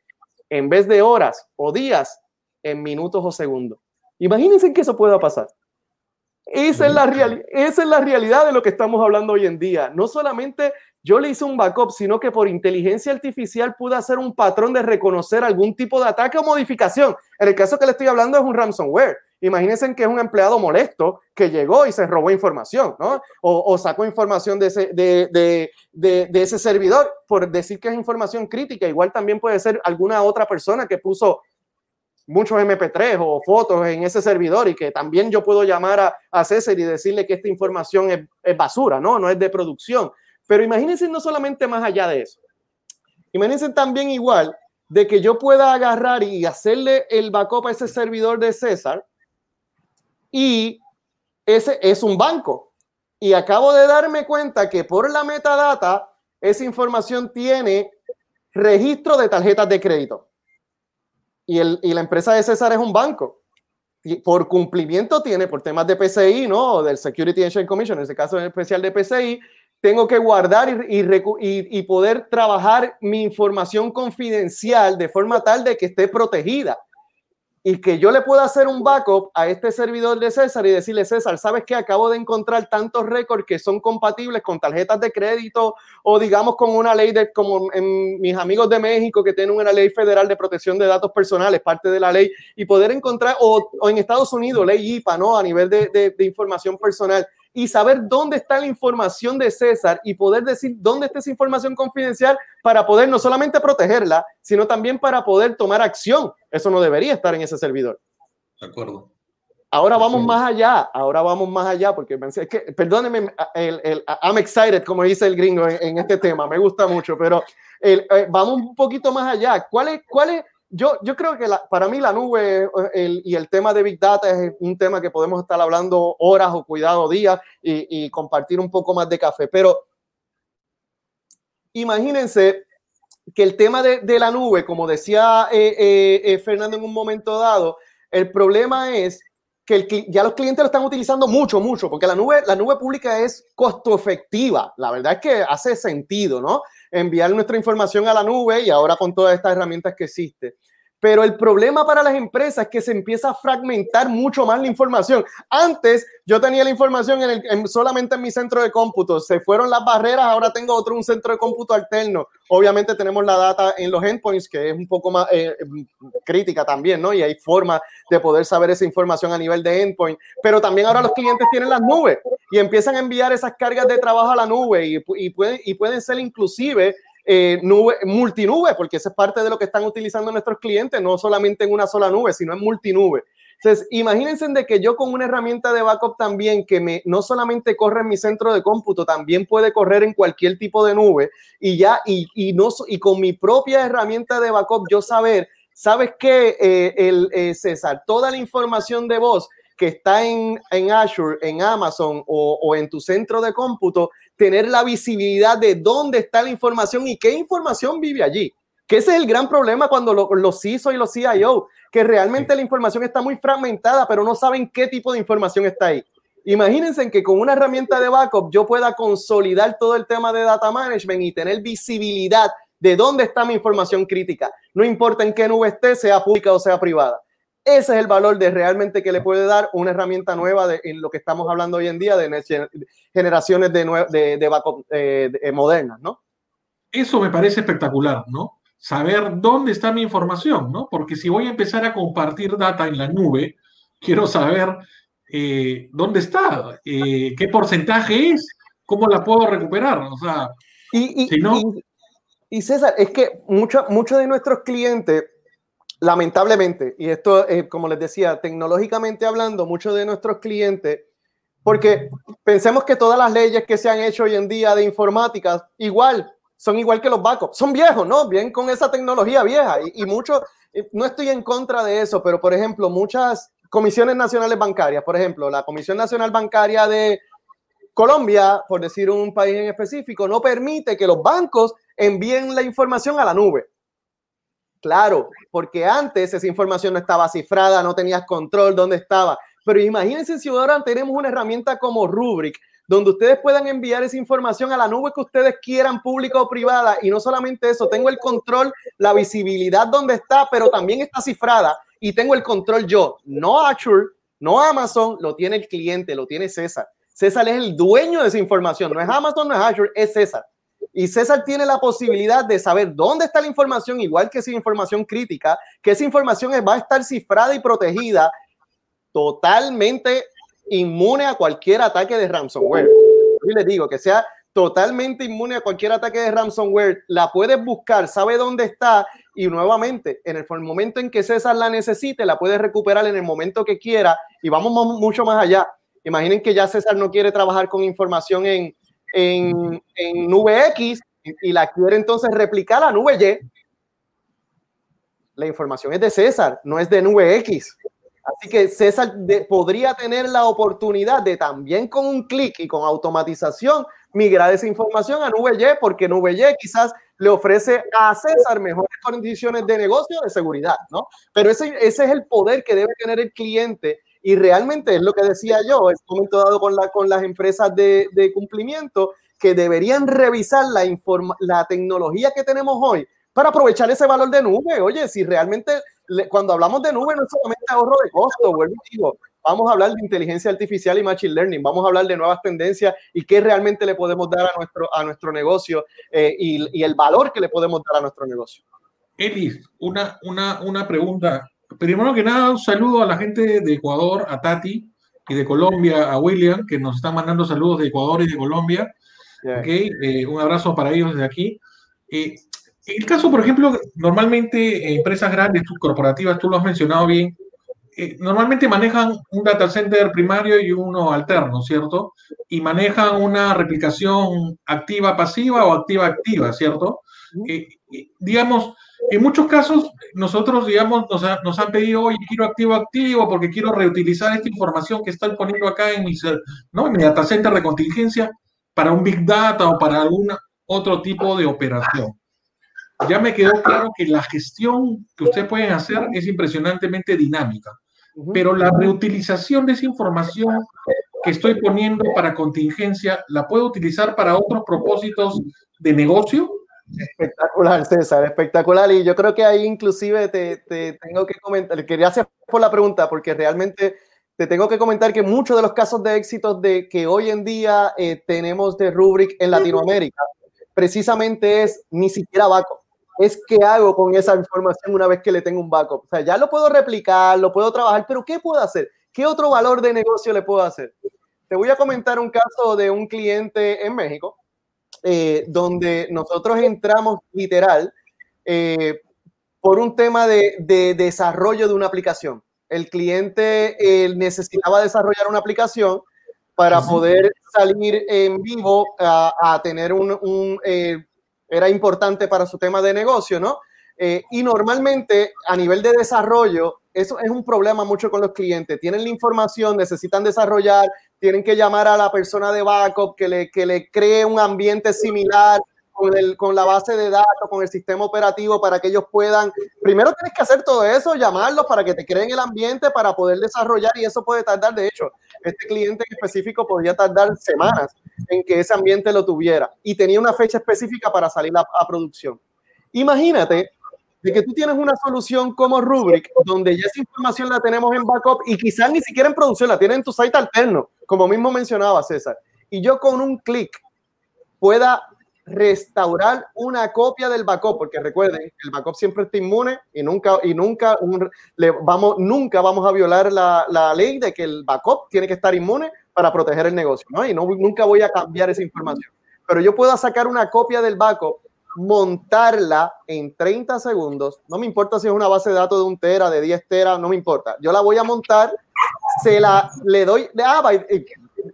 en vez de horas o días, en minutos o segundos. Imagínense que eso pueda pasar. Esa es, la esa es la realidad de lo que estamos hablando hoy en día. No solamente yo le hice un backup, sino que por inteligencia artificial pude hacer un patrón de reconocer algún tipo de ataque o modificación. En el caso que le estoy hablando es un ransomware. Imagínense que es un empleado molesto que llegó y se robó información, ¿no? O, sacó información de ese, de, de ese servidor por decir que es información crítica. Igual también puede ser alguna otra persona que puso muchos MP3 o fotos en ese servidor y que también yo puedo llamar a, a César y decirle que esta información es, es, basura, ¿no? No es de producción. Pero imagínense no solamente más allá de eso. Imagínense también igual de que yo pueda agarrar y hacerle el backup a ese servidor de César y ese es un banco. Y acabo de darme cuenta que por la metadata esa información tiene registro de tarjetas de crédito. Y, el, y la empresa de César es un banco. Y por cumplimiento tiene, por temas de PCI, ¿no? Del Security Exchange Commission, en este caso especial de PCI, tengo que guardar y, y, y, poder trabajar mi información confidencial de forma tal de que esté protegida y que yo le pueda hacer un backup a este servidor de César y decirle, César, ¿sabes que acabo de encontrar tantos récords que son compatibles con tarjetas de crédito o digamos con una ley de, como en mis amigos de México que tienen una ley federal de protección de datos personales, parte de la ley, y poder encontrar, o, o en Estados Unidos, ley IPA, ¿no? A nivel de, de, de información personal, y saber dónde está la información de César y poder decir dónde está esa información confidencial para poder no solamente protegerla, sino también para poder tomar acción. Eso no debería estar en ese servidor. De acuerdo. Ahora vamos más allá, ahora vamos más allá, porque es que, perdóneme, el, el, I'm excited, como dice el gringo en, este tema, me gusta mucho, pero el, eh, vamos un poquito más allá. ¿Cuál es, cuál es, yo, yo creo que la, para mí la nube el, y el tema de Big Data es un tema que podemos estar hablando horas o cuidado días y, compartir un poco más de café, pero imagínense que el tema de, la nube, como decía eh, eh, eh Fernando en un momento dado, el problema es que ya los clientes lo están utilizando mucho, mucho, porque la nube, la nube pública es costo efectiva. La verdad es que hace sentido, ¿no? Enviar nuestra información a la nube y ahora con todas estas herramientas que existen. Pero el problema para las empresas es que se empieza a fragmentar mucho más la información. Antes yo tenía la información en el, solamente en mi centro de cómputo. Se fueron las barreras, ahora tengo otro un centro de cómputo alterno. Obviamente tenemos la data en los endpoints, que es un poco más eh, crítica también, ¿no? Y hay formas de poder saber esa información a nivel de endpoint. Pero también ahora los clientes tienen las nubes y empiezan a enviar esas cargas de trabajo a la nube y, y, pueden, y pueden ser inclusive eh, nube, multinube, porque esa es parte de lo que están utilizando nuestros clientes, no solamente en una sola nube, sino en multinube. Entonces, imagínense de que yo con una herramienta de backup también que me no solamente corre en mi centro de cómputo, también puede correr en cualquier tipo de nube y ya y, y no y con mi propia herramienta de backup yo saber, sabes que eh, el eh, César, toda la información de voz que está en, en Azure, en Amazon o, o en tu centro de cómputo tener la visibilidad de dónde está la información y qué información vive allí. Que ese es el gran problema cuando los CISO y los CIO, que realmente la información está muy fragmentada, pero no saben qué tipo de información está ahí. Imagínense que con una herramienta de backup yo pueda consolidar todo el tema de data management y tener visibilidad de dónde está mi información crítica. No importa en qué nube esté, sea pública o sea privada. Ese es el valor de realmente que le puede dar una herramienta nueva de, en lo que estamos hablando hoy en día de generaciones de, de, de backup eh, eh, modernas, ¿no? Eso me parece espectacular, ¿no? Saber dónde está mi información, ¿no? Porque si voy a empezar a compartir data en la nube, quiero saber eh, dónde está, qué porcentaje es, cómo la puedo recuperar, o sea, y, y, si no... y, César, es que muchos muchos de nuestros clientes lamentablemente, y esto, eh, como les decía, tecnológicamente hablando, muchos de nuestros clientes, porque pensemos que todas las leyes que se han hecho hoy en día de informática, igual, son igual que los backups, son viejos, ¿no? Bien con esa tecnología vieja, y, y mucho, eh, no estoy en contra de eso, pero por ejemplo, muchas comisiones nacionales bancarias, por ejemplo, la Comisión Nacional Bancaria de Colombia, por decir un país en específico, no permite que los bancos envíen la información a la nube. Claro, porque antes esa información no estaba cifrada, no tenías control dónde estaba. Pero imagínense si ahora tenemos una herramienta como Rubrik, donde ustedes puedan enviar esa información a la nube que ustedes quieran, pública o privada. Y no solamente eso, tengo el control, la visibilidad donde está, pero también está cifrada y tengo el control yo. No Azure, no Amazon, lo tiene el cliente, lo tiene César. César es el dueño de esa información, no es Amazon, no es Azure, es César. Y César tiene la posibilidad de saber dónde está la información, igual que esa información crítica, que esa información va a estar cifrada y protegida totalmente inmune a cualquier ataque de ransomware. Y les digo que sea totalmente inmune a cualquier ataque de ransomware, la puedes buscar, sabe dónde está y nuevamente, en el, momento en que César la necesite, la puedes recuperar en el momento que quiera y vamos mucho más allá. Imaginen que ya César no quiere trabajar con información en, en, nube X y la quiere entonces replicar a nube Y, la información es de César, no es de nube X. Así que César podría tener la oportunidad de también con un clic y con automatización migrar esa información a nube Y, porque nube Y quizás le ofrece a César mejores condiciones de negocio de seguridad, ¿no? Pero ese, ese es el poder que debe tener el cliente y realmente es lo que decía yo, es momento dado con, la, con las empresas de, cumplimiento que deberían revisar la, la tecnología que tenemos hoy para aprovechar ese valor de nube. Oye, si realmente cuando hablamos de nube no es solamente ahorro de costo, vuelvo y digo, vamos a hablar de inteligencia artificial y machine learning, vamos a hablar de nuevas tendencias y qué realmente le podemos dar a nuestro, a nuestro negocio eh, y, y, el valor que le podemos dar a nuestro negocio. Elis, una, una, una pregunta primero que nada, un saludo a la gente de Ecuador, a Tati, y de Colombia a William, que nos están mandando saludos de Ecuador y de Colombia. Okay, eh, un abrazo para ellos desde aquí. Eh, el caso, por ejemplo, normalmente empresas grandes, corporativas, tú lo has mencionado bien, eh, normalmente manejan un data center primario y uno alterno, ¿cierto? Y manejan una replicación activa-pasiva o activa-activa, ¿cierto? digamos, en muchos casos, nosotros, digamos, nos, han pedido, oye, quiero activo-activo porque quiero reutilizar esta información que están poniendo acá en mi, ¿no? en mi data center de contingencia para un Big Data o para algún otro tipo de operación. Ya me quedó claro que la gestión que ustedes pueden hacer es impresionantemente dinámica, pero la reutilización de esa información que estoy poniendo para contingencia, ¿la puedo utilizar para otros propósitos de negocio? Espectacular, César, espectacular. Y yo creo que ahí inclusive te, te tengo que comentar, quería hacer por la pregunta, porque realmente te tengo que comentar que muchos de los casos de éxito de que hoy en día eh, tenemos de Rubrik en Latinoamérica, precisamente es ni siquiera backup. Es qué hago con esa información una vez que le tengo un backup. O sea, ya lo puedo replicar, lo puedo trabajar, pero ¿qué puedo hacer? ¿Qué otro valor de negocio le puedo hacer? Te voy a comentar un caso de un cliente en México, eh, donde nosotros entramos literal eh, por un tema de, de desarrollo de una aplicación el cliente necesitaba desarrollar una aplicación para poder salir en vivo a, tener un, eh, era importante para su tema de negocio, ¿no? Eh, y normalmente a nivel de desarrollo, eso es un problema mucho con los clientes. Tienen la información, necesitan desarrollar, tienen que llamar a la persona de backup que le, que le cree un ambiente similar con, el, con la base de datos, con el sistema operativo para que ellos puedan, primero tienes que hacer todo eso, llamarlos para que te creen el ambiente para poder desarrollar y eso puede tardar, de hecho, este cliente en específico podría tardar semanas en que ese ambiente lo tuviera y tenía una fecha específica para salir a, a producción. Imagínate de que tú tienes una solución como Rubrik, donde ya esa información la tenemos en backup y quizás ni siquiera en producción, la tienes en tu site alterno, como mismo mencionaba César. Y yo con un clic pueda restaurar una copia del backup, porque recuerden, el backup siempre está inmune y nunca, y nunca, le vamos, nunca vamos a violar la, la, ley de que el backup tiene que estar inmune para proteger el negocio, ¿no? Y no, nunca voy a cambiar esa información. Pero yo puedo sacar una copia del backup, montarla en 30 segundos, no me importa si es una base de datos de un tera, de 10 tera, no me importa. Yo la voy a montar, se la, le doy, ah, y,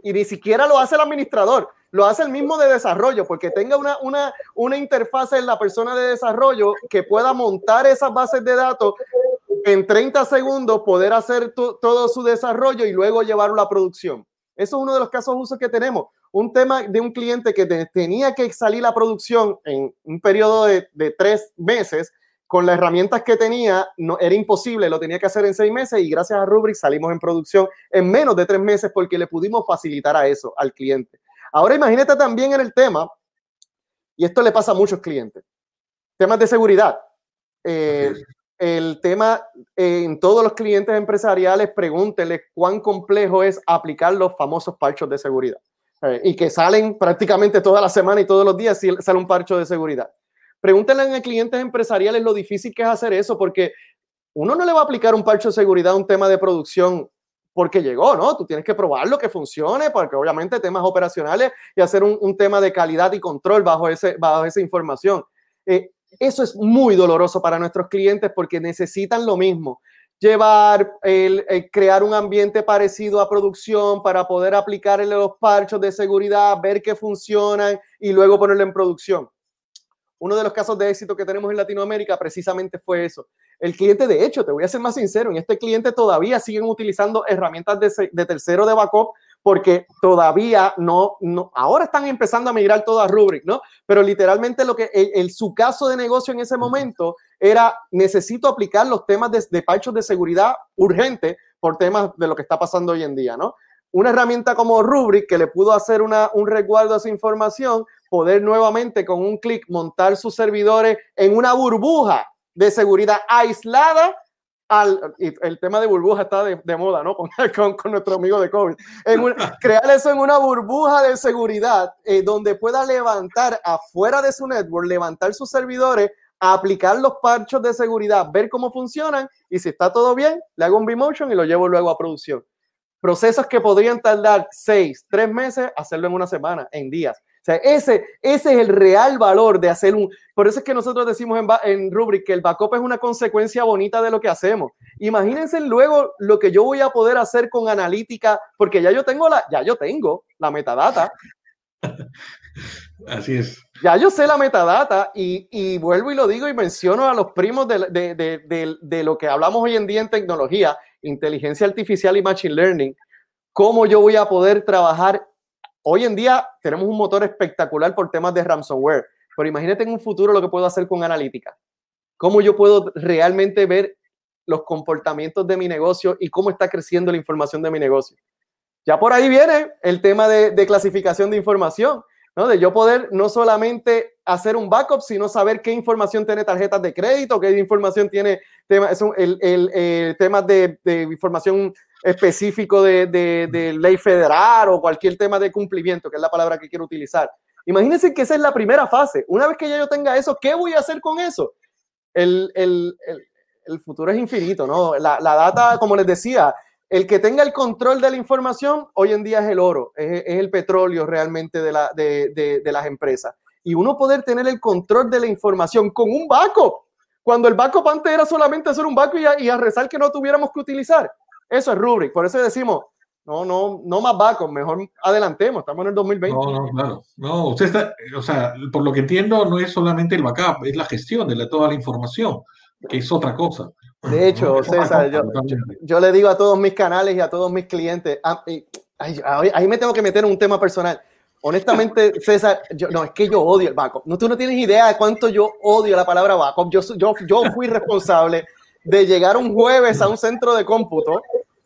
y ni siquiera lo hace el administrador lo hace el mismo de desarrollo, porque tenga una, una, una interfaz en la persona de desarrollo que pueda montar esas bases de datos en 30 segundos, poder hacer todo su desarrollo y luego llevarlo a producción. Eso es uno de los casos usos que tenemos. Un tema de un cliente que tenía que salir a producción en un periodo de, de tres meses, con las herramientas que tenía, no, era imposible, lo tenía que hacer en seis meses y gracias a Rubrik salimos en producción en menos de tres meses porque le pudimos facilitar a eso al cliente. Ahora imagínate también en el tema, y esto le pasa a muchos clientes, temas de seguridad. Eh, el tema en todos los clientes empresariales, pregúntenle cuán complejo es aplicar los famosos parchos de seguridad. Eh, y que salen prácticamente toda la semana y todos los días sale un parcho de seguridad. Pregúntenle a clientes empresariales lo difícil que es hacer eso, porque uno no le va a aplicar un parcho de seguridad a un tema de producción porque llegó, ¿no? Tú tienes que probarlo que funcione, porque obviamente temas operacionales y hacer un, tema de calidad y control bajo, ese, bajo esa información. Eh, eso es muy doloroso para nuestros clientes porque necesitan lo mismo, llevar, el, crear un ambiente parecido a producción para poder aplicar los parchos de seguridad, ver que funcionan y luego ponerlo en producción. Uno de los casos de éxito que tenemos en Latinoamérica precisamente fue eso. El cliente, de hecho, te voy a ser más sincero, en este cliente todavía siguen utilizando herramientas de, tercero de backup porque todavía no, no, ahora están empezando a migrar todo a Rubrik, ¿no? Pero literalmente lo que, el, su caso de negocio en ese momento era, necesito aplicar los temas de, de parchos de seguridad urgente por temas de lo que está pasando hoy en día, ¿no? Una herramienta como Rubrik que le pudo hacer una, un resguardo a esa información, poder nuevamente con un clic montar sus servidores en una burbuja de seguridad aislada al, el tema de burbuja está de, moda, ¿no? Con, con, nuestro amigo de COVID. crear eso en una burbuja de seguridad eh, donde pueda levantar afuera de su network, levantar sus servidores, aplicar los parchos de seguridad, ver cómo funcionan y si está todo bien, le hago un vMotion y lo llevo luego a producción. Procesos que podrían tardar seis, tres meses, hacerlo en una semana, en días. Sea, ese, ese es el real valor de hacer un... Por eso es que nosotros decimos en, en Rubric que el backup es una consecuencia bonita de lo que hacemos. Imagínense luego lo que yo voy a poder hacer con analítica, porque ya yo tengo la, ya yo tengo la metadata. Así es. Ya yo sé la metadata y, y vuelvo y lo digo y menciono a los primos de, de, de, de, lo que hablamos hoy en día en tecnología, inteligencia artificial y machine learning, cómo yo voy a poder trabajar Hoy en día tenemos un motor espectacular por temas de ransomware, pero imagínate en un futuro lo que puedo hacer con analítica. Cómo yo puedo realmente ver los comportamientos de mi negocio y cómo está creciendo la información de mi negocio. Ya por ahí viene el tema de, clasificación de información, ¿no? De yo poder no solamente hacer un backup, sino saber qué información tiene tarjetas de crédito, qué información tiene tema, es el, el, temas de, de información específico de, de, ley federal o cualquier tema de cumplimiento, que es la palabra que quiero utilizar. Imagínense que esa es la primera fase. Una vez que ya yo tenga eso, ¿qué voy a hacer con eso? El, el, el, futuro es infinito, ¿no? La, la, data, como les decía, el que tenga el control de la información hoy en día es el oro, es, es el petróleo realmente de, la, de, de, las empresas. Y uno poder tener el control de la información con un backup, cuando el backup antes era solamente hacer un backup y a, y a rezar que no tuviéramos que utilizar. Eso es Rubric. Por eso decimos, no, no, no más backup, mejor adelantemos, estamos en el 2020. No, no, claro. No, usted está, o sea, por lo que entiendo, no es solamente el backup, es la gestión de toda la información, que es otra cosa. De hecho, César, yo, le digo a todos mis canales y a todos mis clientes, ah, ahí me tengo que meter en un tema personal. Honestamente, César, yo, no, es que yo odio el backup. No, tú no tienes idea de cuánto yo odio la palabra backup. Yo, yo, yo fui responsable de llegar un jueves a un centro de cómputo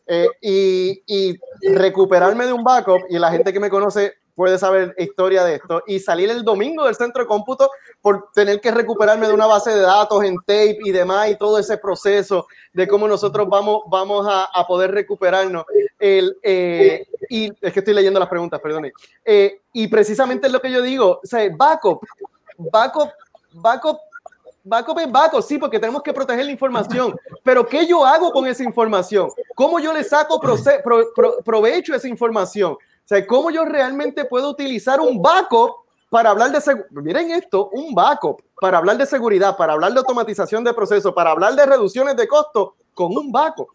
eh, y, recuperarme de un backup, y la gente que me conoce puede saber historia de esto, y salir el domingo del centro de cómputo por tener que recuperarme de una base de datos en tape y demás, y todo ese proceso de cómo nosotros vamos, vamos a, poder recuperarnos. El, eh, y es que estoy leyendo las preguntas, perdón. Eh, y precisamente es lo que yo digo, o sea, backup, backup, backup backup es backup, sí, porque tenemos que proteger la información. Pero ¿qué yo hago con esa información? ¿Cómo yo le saco provecho a esa información? O sea, ¿cómo yo realmente puedo utilizar un backup para hablar de seguridad? Miren esto, un backup para hablar de seguridad, para hablar de automatización de procesos, para hablar de reducciones de costos con un backup.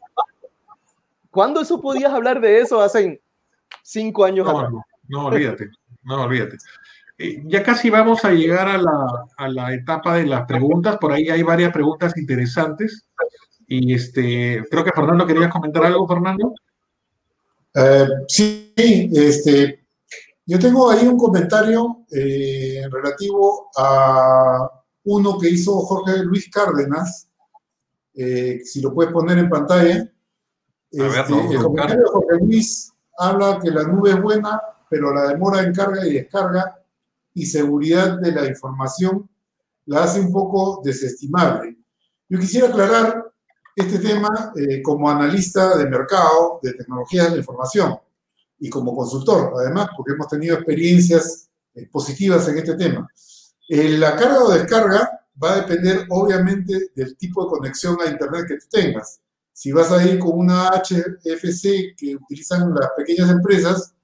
¿Cuándo eso podías hablar de eso hace cinco años no, atrás? No, olvídate, no, olvídate. Eh, ya casi vamos a llegar a la, a la, etapa de las preguntas. Por ahí hay varias preguntas interesantes. Y este, creo que Fernando quería comentar algo, Fernando. Eh, sí, este, yo tengo ahí un comentario eh, relativo a uno que hizo Jorge Luis Cárdenas. si lo puedes poner en pantalla. Este, el comentario de Jorge Luis habla que la nube es buena, pero la demora en carga y descarga y seguridad de la información la hace un poco desestimable. Yo quisiera aclarar este tema eh, como analista de mercado de tecnologías de la información y como consultor, además, porque hemos tenido experiencias eh, positivas en este tema. Eh, la carga o descarga va a depender obviamente del tipo de conexión a Internet que tengas. Si vas a ir con una HFC que utilizan las pequeñas empresas,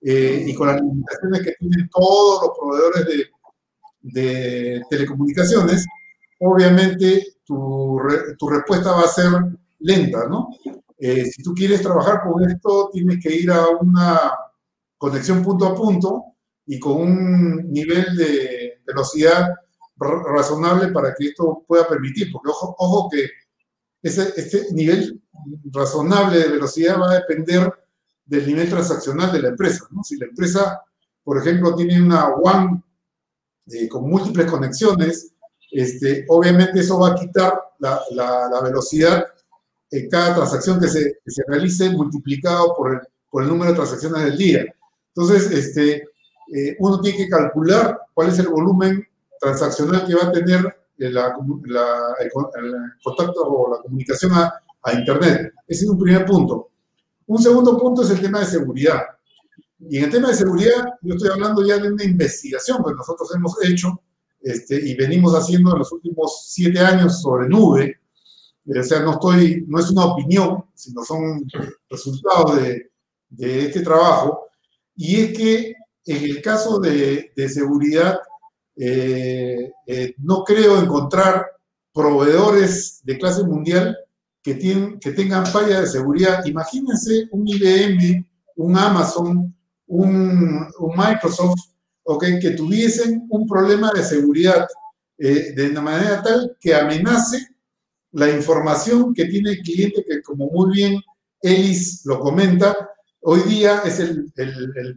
eh, y con las limitaciones que tienen todos los proveedores de, de telecomunicaciones, obviamente tu, tu, respuesta va a ser lenta, ¿no? Eh, si tú quieres trabajar con esto, tienes que ir a una conexión punto a punto y con un nivel de velocidad razonable para que esto pueda permitir, porque ojo, ojo que ese, ese nivel razonable de velocidad va a depender del nivel transaccional de la empresa. ¿no? Si la empresa, por ejemplo, tiene una WAN eh, con múltiples conexiones, este, obviamente eso va a quitar la, la, velocidad en cada transacción que se, que se realice multiplicado por el, por el, número de transacciones del día. Entonces, este, eh, uno tiene que calcular cuál es el volumen transaccional que va a tener la, la, el, contacto o la comunicación a, a Internet. Ese es un primer punto. Un segundo punto es el tema de seguridad. Y en el tema de seguridad, yo estoy hablando ya de una investigación que nosotros hemos hecho este, y venimos haciendo en los últimos siete años sobre nube. O sea, no, estoy, no es una opinión, sino son resultados de, este trabajo, y es que en el caso de, seguridad, eh, eh, no creo encontrar proveedores de clase mundial que, tienen, que tengan falla de seguridad. Imagínense un IBM, un Amazon, un, Microsoft, okay, que tuviesen un problema de seguridad eh, de una manera tal que amenace la información que tiene el cliente, que como muy bien Ellis lo comenta, hoy día es el,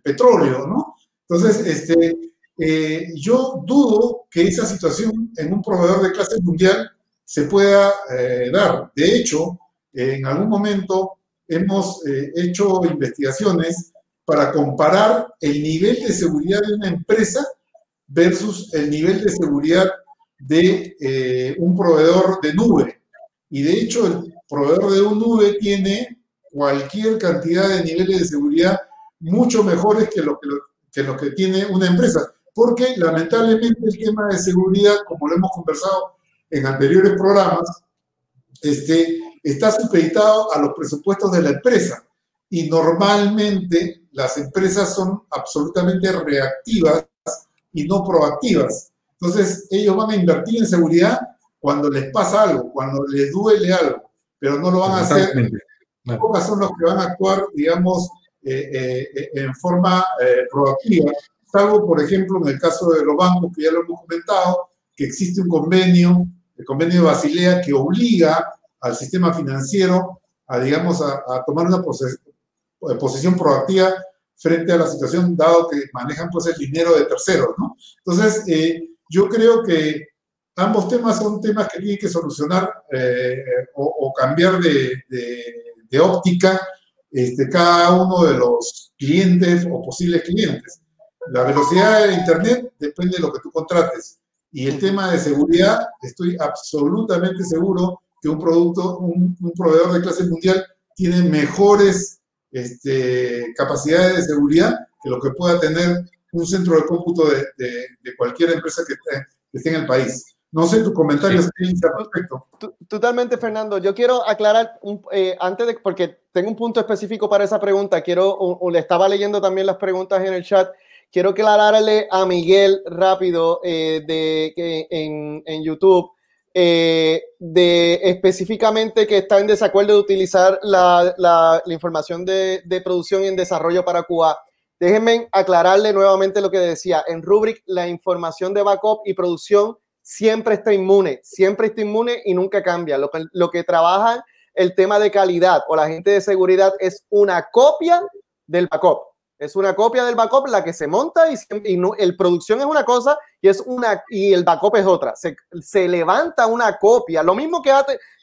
petróleo, ¿no? Entonces, este, eh, yo dudo que esa situación en un proveedor de clase mundial se pueda eh, dar. De hecho, en algún momento hemos eh, hecho investigaciones para comparar el nivel de seguridad de una empresa versus el nivel de seguridad de un proveedor de nube. Y de hecho, el proveedor de un nube tiene cualquier cantidad de niveles de seguridad mucho mejores que lo que, lo, que, tiene una empresa. Porque lamentablemente el tema de seguridad, como lo hemos conversado en anteriores programas, este, está supeditado a los presupuestos de la empresa. Y normalmente las empresas son absolutamente reactivas y no proactivas. Entonces, ellos van a invertir en seguridad cuando les pasa algo, cuando les duele algo, pero no lo van a hacer pocas son los que van a actuar, digamos, eh, eh, en forma eh, proactiva, salvo, por ejemplo, en el caso de los bancos, que ya lo hemos comentado, que existe un convenio, el convenio de Basilea, que obliga al sistema financiero a, digamos, a, tomar una posición proactiva frente a la situación, dado que manejan pues el dinero de terceros. Entonces, yo creo que ambos temas son temas que tienen que solucionar o, cambiar de de óptica este, cada uno de los clientes o posibles clientes. La velocidad de Internet depende de lo que tú contrates. Y el tema de seguridad, estoy absolutamente seguro que un producto, un, proveedor de clase mundial tiene mejores este, capacidades de seguridad que lo que pueda tener un centro de cómputo de, cualquier empresa que esté en el país. No sé tu comentario, sí. perfecto. Totalmente, Fernando. Yo quiero aclarar, eh, antes de, porque tengo un punto específico para esa pregunta, quiero, o, le estaba leyendo también las preguntas en el chat, quiero aclararle a Miguel rápido eh, de, en, en YouTube, eh, de específicamente que está en desacuerdo de utilizar la, la, la información de, de, producción en desarrollo para QA. Déjenme aclararle nuevamente lo que decía. En Rubric, la información de backup y producción siempre está inmune, siempre está inmune y nunca cambia. Lo que, lo que trabaja el tema de calidad o la gente de seguridad es una copia del backup. Es una copia del backup la que se monta y, y el producción es una cosa y es una y el backup es otra. Se, se levanta una copia, lo mismo que,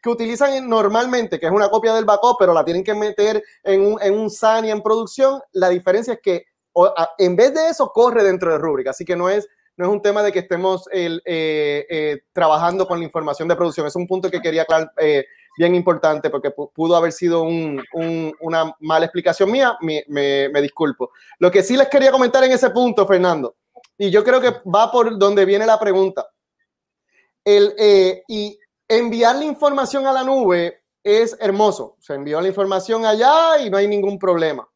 que utilizan normalmente, que es una copia del backup, pero la tienen que meter en un, en un SAN y en producción. La diferencia es que en vez de eso corre dentro de rúbrica, así que no es no es un tema de que estemos eh, eh, trabajando con la información de producción. Es un punto que quería aclarar eh, bien importante porque pudo haber sido una mala explicación mía. Me, disculpo. Lo que sí les quería comentar en ese punto, Fernando, y yo creo que va por donde viene la pregunta. El, y enviar la información a la nube es hermoso. Se envió la información allá y no hay ningún problema.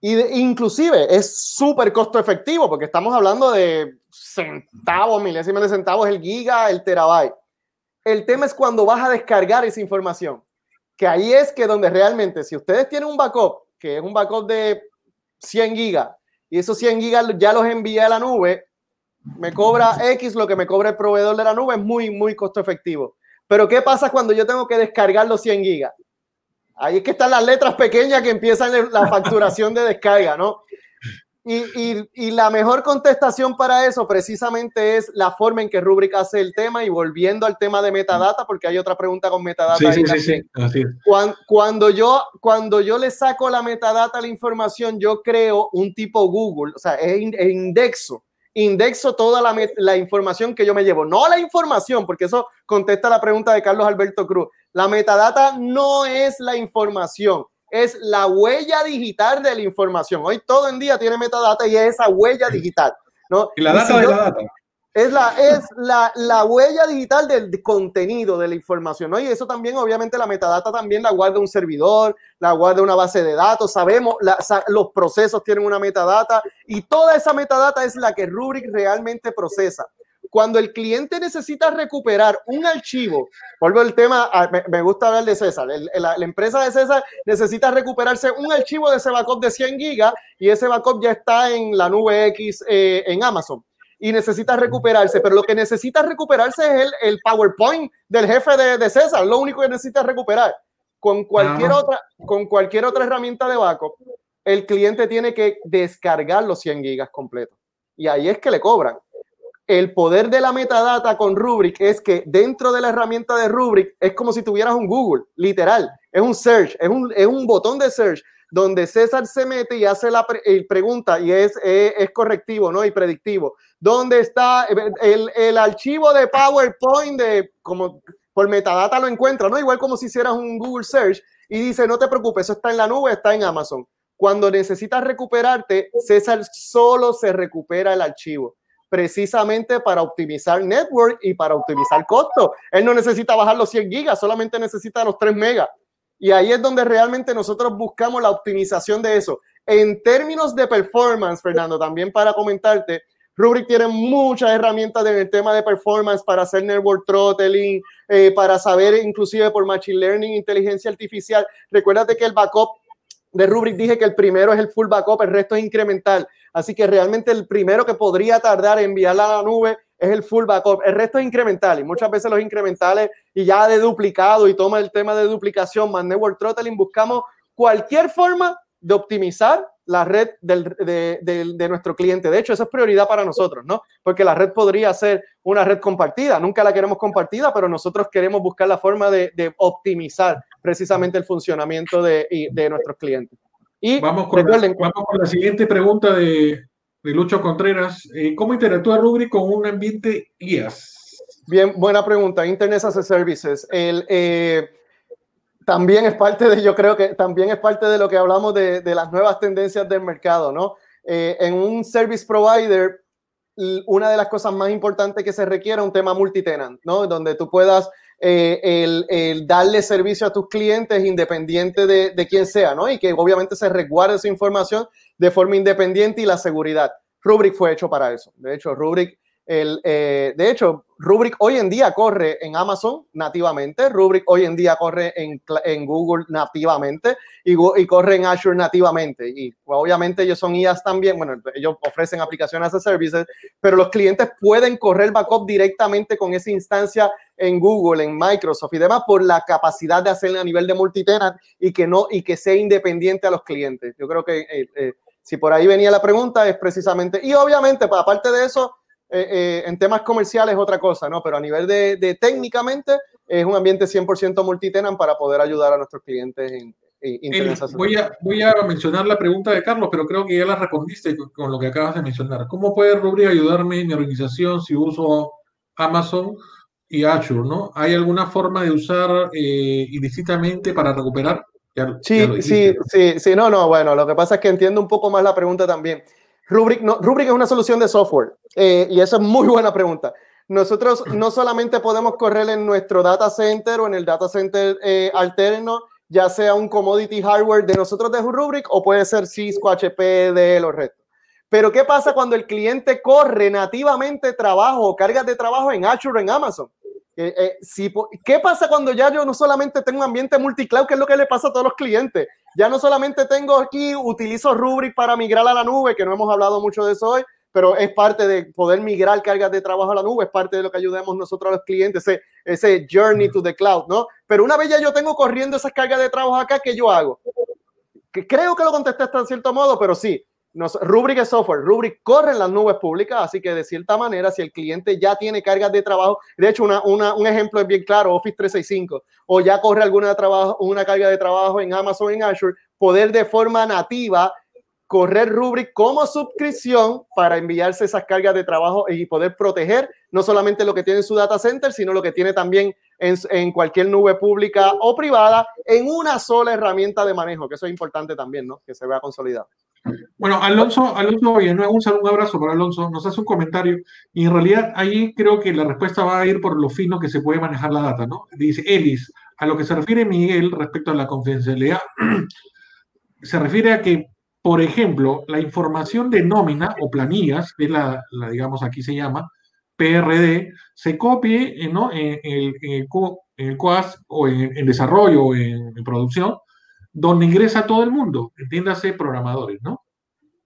Y inclusive es súper costo efectivo porque estamos hablando de centavos, milésimas de centavos el giga, el terabyte. El tema es cuando vas a descargar esa información, que ahí es que donde realmente, si ustedes tienen un backup, que es un backup de 100 gigas, y esos 100 gigas ya los envía a la nube, me cobra X lo que me cobra el proveedor de la nube, es muy, muy costo efectivo. Pero ¿qué pasa cuando yo tengo que descargar los 100 gigas? Ahí es que están las letras pequeñas que empiezan la facturación de descarga, ¿no? Y, la mejor contestación para eso precisamente es la forma en que Rubrik hace el tema y volviendo al tema de metadata, porque hay otra pregunta con metadata. Sí, sí, sí, sí. Cuando, yo, cuando yo le saco la metadata a la información, yo creo un tipo Google, o sea, es, indexo indexo toda la, la, información que yo me llevo, no la información, porque eso contesta la pregunta de Carlos Alberto Cruz. La metadata no es la información, es la huella digital de la información. Hoy todo en día tiene metadata y es esa huella digital. ¿no? Y la data de la data. Es la, es la, la huella digital del contenido, de la información, ¿no? Y eso también, obviamente, la metadata también la guarda un servidor, la guarda una base de datos, sabemos, los procesos tienen una metadata y toda esa metadata es la que Rubrik realmente procesa cuando el cliente necesita recuperar un archivo, vuelvo el tema, me, gusta hablar de César, la, empresa de César necesita recuperarse un archivo de ese backup de 100 gigas y ese backup ya está en la nube X eh, en Amazon y necesita recuperarse, pero lo que necesita recuperarse es el, el PowerPoint del jefe de, de, César, lo único que necesita recuperar. Con cualquier, otra, con cualquier otra herramienta de backup, el cliente tiene que descargar los 100 gigas completos. Y ahí es que le cobran el poder de la metadata con Rubrik es que dentro de la herramienta de Rubrik es como si tuvieras un Google, literal. Es un search, es un, es un botón de search donde César se mete y hace la pregunta y es, es, correctivo ¿no? y predictivo. ¿Dónde está el, el, archivo de PowerPoint de como por metadata lo encuentra, ¿no? Igual como si hicieras un Google Search y dice, no te preocupes, eso está en la nube, está en Amazon. Cuando necesitas recuperarte, César solo se recupera el archivo precisamente para optimizar network y para optimizar costo. Él no necesita bajar los 100 gigas, solamente necesita los 3 megas. Y ahí es donde realmente nosotros buscamos la optimización de eso. En términos de performance, Fernando, también para comentarte, Rubrik tiene muchas herramientas en el tema de performance para hacer network throttling, eh, para saber inclusive por machine learning, inteligencia artificial. Recuérdate que el backup de Rubrik dije que el primero es el full backup, el resto es incremental. Así que realmente el primero que podría tardar en enviarla a la nube es el full backup. El resto es incremental y muchas veces los incrementales y ya de duplicado y toma el tema de duplicación más network throttling, buscamos cualquier forma de optimizar la red de, nuestro cliente. De hecho, eso es prioridad para nosotros, ¿no? Porque la red podría ser una red compartida. Nunca la queremos compartida, pero nosotros queremos buscar la forma de, optimizar precisamente el funcionamiento de nuestros clientes. Y vamos con, la, la siguiente pregunta de, de Lucho Contreras. Eh, ¿Cómo interactúa Rubrik con un ambiente IaaS? Bien, buena pregunta. Internet as a Services. El, eh, también es parte de, yo creo que también es parte de lo que hablamos de, de las nuevas tendencias del mercado, ¿no? Eh, en un service provider, una de las cosas más importantes que se requiere es un tema multitenant, ¿no? Donde tú puedas eh, el, darle servicio a tus clientes independiente de, de quién sea, ¿no? Y que obviamente se resguarde esa información de forma independiente y la seguridad. Rubrik fue hecho para eso. De hecho, Rubrik eh, de hecho, Rubrik hoy en día corre en Amazon nativamente, Rubrik hoy en día corre en, Google nativamente y, y, corre en Azure nativamente. Y obviamente ellos son IAS también, bueno, ellos ofrecen aplicaciones a services, pero los clientes pueden correr backup directamente con esa instancia en Google, en Microsoft y demás por la capacidad de hacerlo a nivel de multitenant y que no y que sea independiente a los clientes. Yo creo que eh, eh, si por ahí venía la pregunta es precisamente y obviamente aparte de eso eh, eh, en temas comerciales es otra cosa, ¿no? Pero a nivel de, técnicamente es un ambiente 100% multitenant para poder ayudar a nuestros clientes en, voy, a, voy a mencionar la pregunta de Carlos, pero creo que ya la respondiste con, lo que acabas de mencionar. ¿Cómo puede Rubrik ayudarme en mi organización si uso Amazon y Azure, ¿no? ¿Hay alguna forma de usar eh, ilícitamente para recuperar? sí, sí, sí, sí, no, no, bueno, lo que pasa es que entiendo un poco más la pregunta también. Rubrik, no, es una solución de software eh, y esa es muy buena pregunta. Nosotros no solamente podemos correr en nuestro data center o en el data center eh, alterno, ya sea un commodity hardware de nosotros de Rubrik o puede ser Cisco, HP, de los restos. Pero ¿qué pasa cuando el cliente corre nativamente trabajo o cargas de trabajo en Azure en Amazon? Eh, si, ¿Qué pasa cuando ya yo no solamente tengo un ambiente multicloud, que es lo que le pasa a todos los clientes? Ya no solamente tengo aquí, utilizo Rubrik para migrar a la nube, que no hemos hablado mucho de eso hoy, pero es parte de poder migrar cargas de trabajo a la nube, es parte de lo que ayudamos nosotros a los clientes, ese, ese journey to the cloud, ¿no? Pero una vez ya yo tengo corriendo esas cargas de trabajo acá, ¿qué yo hago? Creo que lo contesté hasta en cierto modo, pero sí, Rubrik es software, Rubrik corre en las nubes públicas, así que de cierta manera, si el cliente ya tiene cargas de trabajo, de hecho, un ejemplo es bien claro, Office 365, o ya corre alguna carga de trabajo en Amazon, en Azure, poder de forma nativa correr Rubrik como suscripción para enviarse esas cargas de trabajo y poder proteger no solamente lo que tiene en su data center, sino lo que tiene también en, en, cualquier nube pública o privada en una sola herramienta de manejo, que eso es importante también, ¿no? Que se vea consolidado. Bueno, Alonso, Alonso Villanueva, un saludo, un abrazo para Alonso, nos hace un comentario y en realidad ahí creo que la respuesta va a ir por lo fino que se puede manejar la data, ¿no? Dice Elis, a lo que se refiere Miguel respecto a la confidencialidad, se refiere a que, por ejemplo, la información de nómina o planillas, que es la, digamos, aquí se llama, PRD, se copie ¿no? en, el, en, el, COAS o en, en desarrollo o en, producción, donde ingresa todo el mundo, entiéndase programadores, ¿no?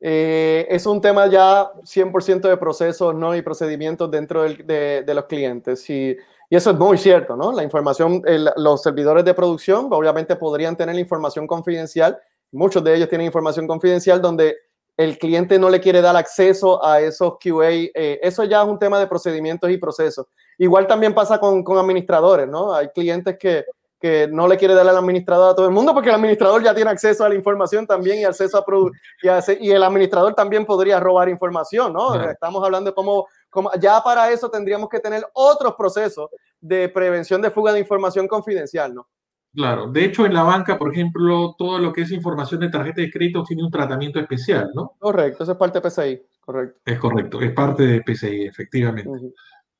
Eh, es un tema ya 100% de procesos ¿no? y procedimientos dentro de, de, los clientes. Y, y, eso es muy cierto, ¿no? La información, los servidores de producción obviamente podrían tener información confidencial. Muchos de ellos tienen información confidencial donde el cliente no le quiere dar acceso a esos QA. Eh, eso ya es un tema de procedimientos y procesos. Igual también pasa con, con administradores, ¿no? Hay clientes que, que no le quiere dar al administrador a todo el mundo porque el administrador ya tiene acceso a la información también y acceso a y, y el administrador también podría robar información, ¿no? Estamos hablando de cómo, cómo, ya para eso tendríamos que tener otros procesos de prevención de fuga de información confidencial, ¿no? Claro, de hecho en la banca, por ejemplo, todo lo que es información de tarjeta de crédito tiene un tratamiento especial, ¿no? Correcto, eso es parte de PCI, correcto. Es correcto, es parte de PCI, efectivamente.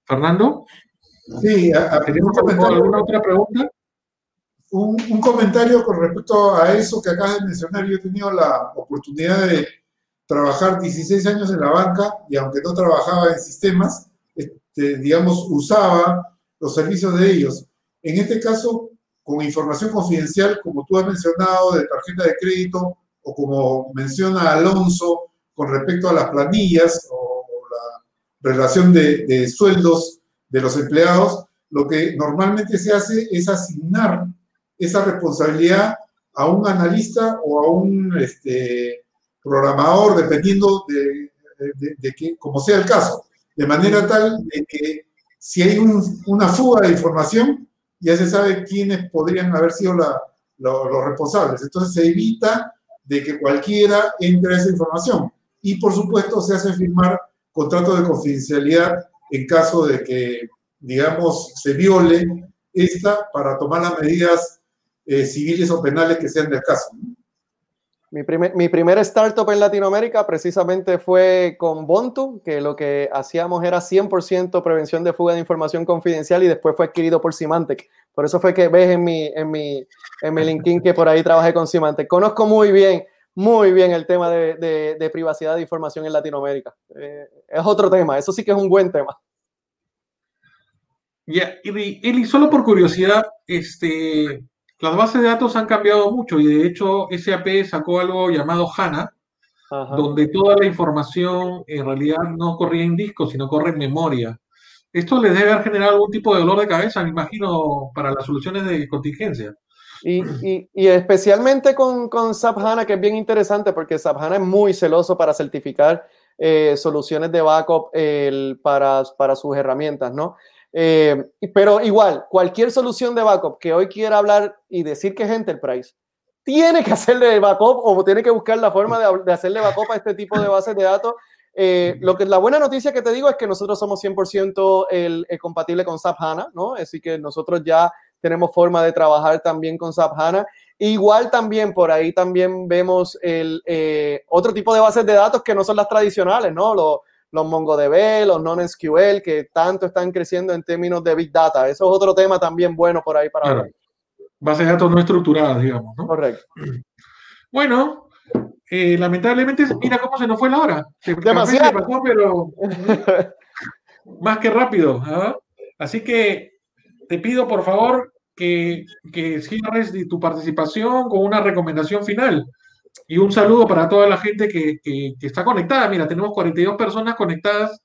Fernando. Sí, ¿tenemos alguna otra pregunta? Un, comentario con respecto a eso que acabas de mencionar. Yo he tenido la oportunidad de trabajar 16 años en la banca y aunque no trabajaba en sistemas, este, digamos, usaba los servicios de ellos. En este caso, con información confidencial, como tú has mencionado, de tarjeta de crédito, o como menciona Alonso, con respecto a las planillas o, la relación de, de sueldos de los empleados, lo que normalmente se hace es asignar esa responsabilidad a un analista o a un este, programador, dependiendo de, que, como sea el caso, de manera tal de que si hay una fuga de información, ya se sabe quiénes podrían haber sido los responsables. Entonces se evita de que cualquiera entre a esa información. Y por supuesto se hace firmar contratos de confidencialidad en caso de que, digamos, se viole esta para tomar las medidas eh, civiles o penales que sean del caso. Mi, primer, mi primer startup en Latinoamérica precisamente fue con Bontu, que lo que hacíamos era 100% prevención de fuga de información confidencial y después fue adquirido por Symantec. Por eso fue que ves en mi, en mi, en mi LinkedIn que por ahí trabajé con Symantec. Conozco muy bien, muy bien el tema de, de, privacidad de información en Latinoamérica. Eh, es otro tema, eso sí que es un buen tema. Ya, y solo por curiosidad, este, las bases de datos han cambiado mucho y de hecho SAP sacó algo llamado HANA, donde toda la información en realidad no corría en disco, sino corre en memoria. Esto les debe haber generado algún tipo de dolor de cabeza, me imagino, para las soluciones de contingencia. Y, y, especialmente con, con, SAP HANA, que es bien interesante porque SAP HANA es muy celoso para certificar eh, soluciones de backup para, para sus herramientas, ¿no? Eh, pero igual, cualquier solución de backup que hoy quiera hablar y decir que es Enterprise, tiene que hacerle backup o tiene que buscar la forma de, hacerle backup a este tipo de bases de datos. Eh, lo que la buena noticia que te digo es que nosotros somos 100% el, compatible con SAP HANA, ¿no? Así que nosotros ya tenemos forma de trabajar también con SAP HANA. Igual también por ahí también vemos el, eh, otro tipo de bases de datos que no son las tradicionales, ¿no? Los, los MongoDB, los non-SQL, que tanto están creciendo en términos de Big Data. Eso es otro tema también bueno por ahí para claro. Bases de datos no estructuradas, digamos. ¿no? Correcto. Bueno, eh, lamentablemente, mira cómo se nos fue la hora. Demasiado. Pasó, pero más que rápido. ¿ah? Así que te pido, por favor, que, que cierres tu participación con una recomendación final. Y un saludo para toda la gente que, está conectada. Mira, tenemos 42 personas conectadas,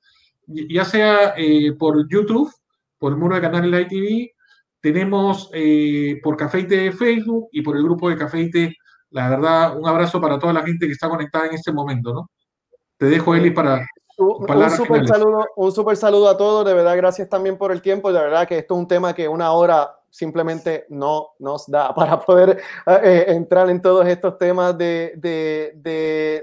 ya sea eh, por YouTube, por el muro de canal de ITV, tenemos eh, por Cafeite de Facebook y por el grupo de Cafeite. La verdad, un abrazo para toda la gente que está conectada en este momento, ¿no? Te dejo, Eli, para. Un, un super saludo, un super saludo a todos. De verdad, gracias también por el tiempo. De verdad que esto es un tema que una hora simplemente no nos da para poder eh, entrar en todos estos temas de, de,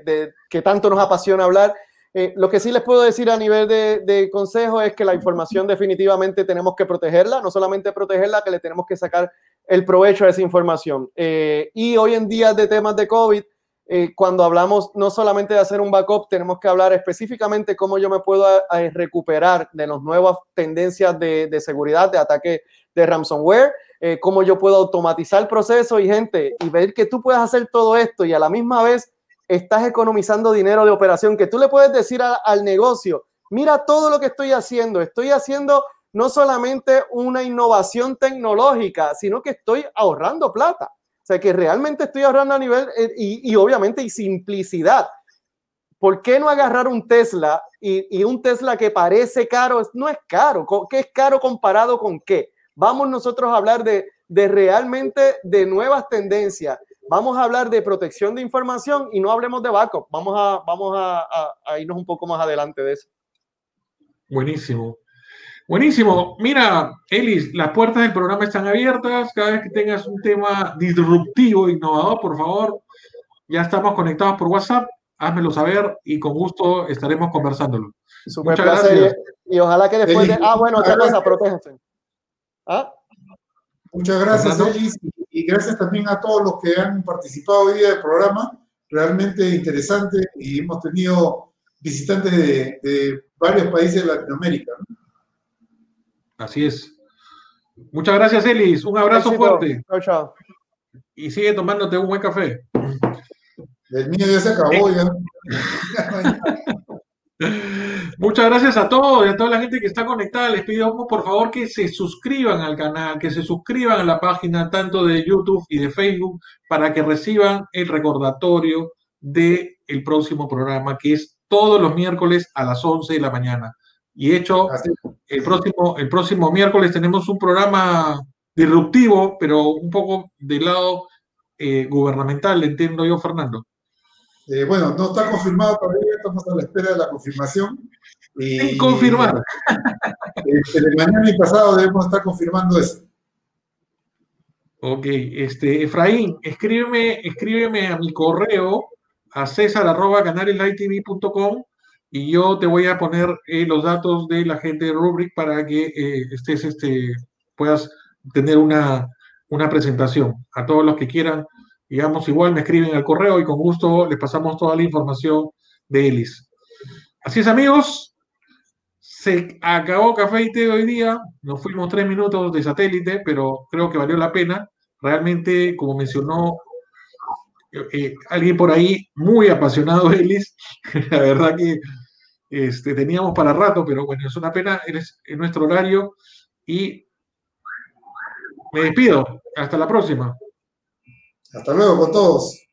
de, que tanto nos apasiona hablar. Eh, lo que sí les puedo decir a nivel de, consejo es que la información definitivamente tenemos que protegerla, no solamente protegerla, que le tenemos que sacar el provecho a esa información. Eh, y hoy en día de temas de COVID, eh, cuando hablamos no solamente de hacer un backup, tenemos que hablar específicamente cómo yo me puedo recuperar de las nuevas tendencias de, de seguridad, de ataque de ransomware, eh, cómo yo puedo automatizar el proceso y gente, y ver que tú puedes hacer todo esto y a la misma vez estás economizando dinero de operación, que tú le puedes decir al negocio, mira todo lo que estoy haciendo, estoy haciendo no solamente una innovación tecnológica, sino que estoy ahorrando plata. O sea, que realmente estoy ahorrando a nivel eh, y, obviamente y simplicidad. ¿Por qué no agarrar un Tesla y, y, un Tesla que parece caro? No es caro. ¿Qué es caro comparado con qué? Vamos nosotros a hablar de, de realmente de nuevas tendencias. Vamos a hablar de protección de información y no hablemos de backup. Vamos a, vamos a irnos un poco más adelante de eso. Buenísimo. Buenísimo. Mira, Elis, las puertas del programa están abiertas. Cada vez que tengas un tema disruptivo, innovador, por favor, ya estamos conectados por WhatsApp. Házmelo saber y con gusto estaremos conversándolo. Muchas gracias. Y, ojalá que después de. Ah, bueno, otra cosa, protéjanse. ¿Ah? Muchas gracias, Elis. Y gracias también a todos los que han participado hoy día del programa. Realmente interesante y hemos tenido visitantes de, varios países de Latinoamérica. Así es. Muchas gracias, Elis. Un abrazo fuerte. Chao, chao. Y sigue tomándote un buen café. El mío ya se acabó, ya. Muchas gracias a todos y a toda la gente que está conectada. Les pido por favor que se suscriban al canal, que se suscriban a la página tanto de YouTube y de Facebook para que reciban el recordatorio del el próximo programa que es todos los miércoles a las 11 de la mañana. Y hecho, el próximo, el próximo miércoles tenemos un programa disruptivo, pero un poco del lado eh, gubernamental, entiendo yo, Fernando. Eh, bueno, no está confirmado todavía, estamos a la espera de la confirmación. Y, confirmar. Este, mañana y pasado debemos estar confirmando eso. Ok, este, Efraín, escríbeme, escríbeme a mi correo a arroba y yo te voy a poner eh, los datos de la gente de Rubric para que eh, estés, este, puedas tener una, una presentación. A todos los que quieran, digamos, igual me escriben al correo y con gusto les pasamos toda la información de Elis. Así es, amigos. Se acabó Café y Té hoy día. Nos fuimos tres minutos de satélite, pero creo que valió la pena. Realmente, como mencionó eh, alguien por ahí muy apasionado, Elis, la verdad que este, teníamos para rato, pero bueno, es una pena, es nuestro horario y me despido. Hasta la próxima. Hasta luego con todos.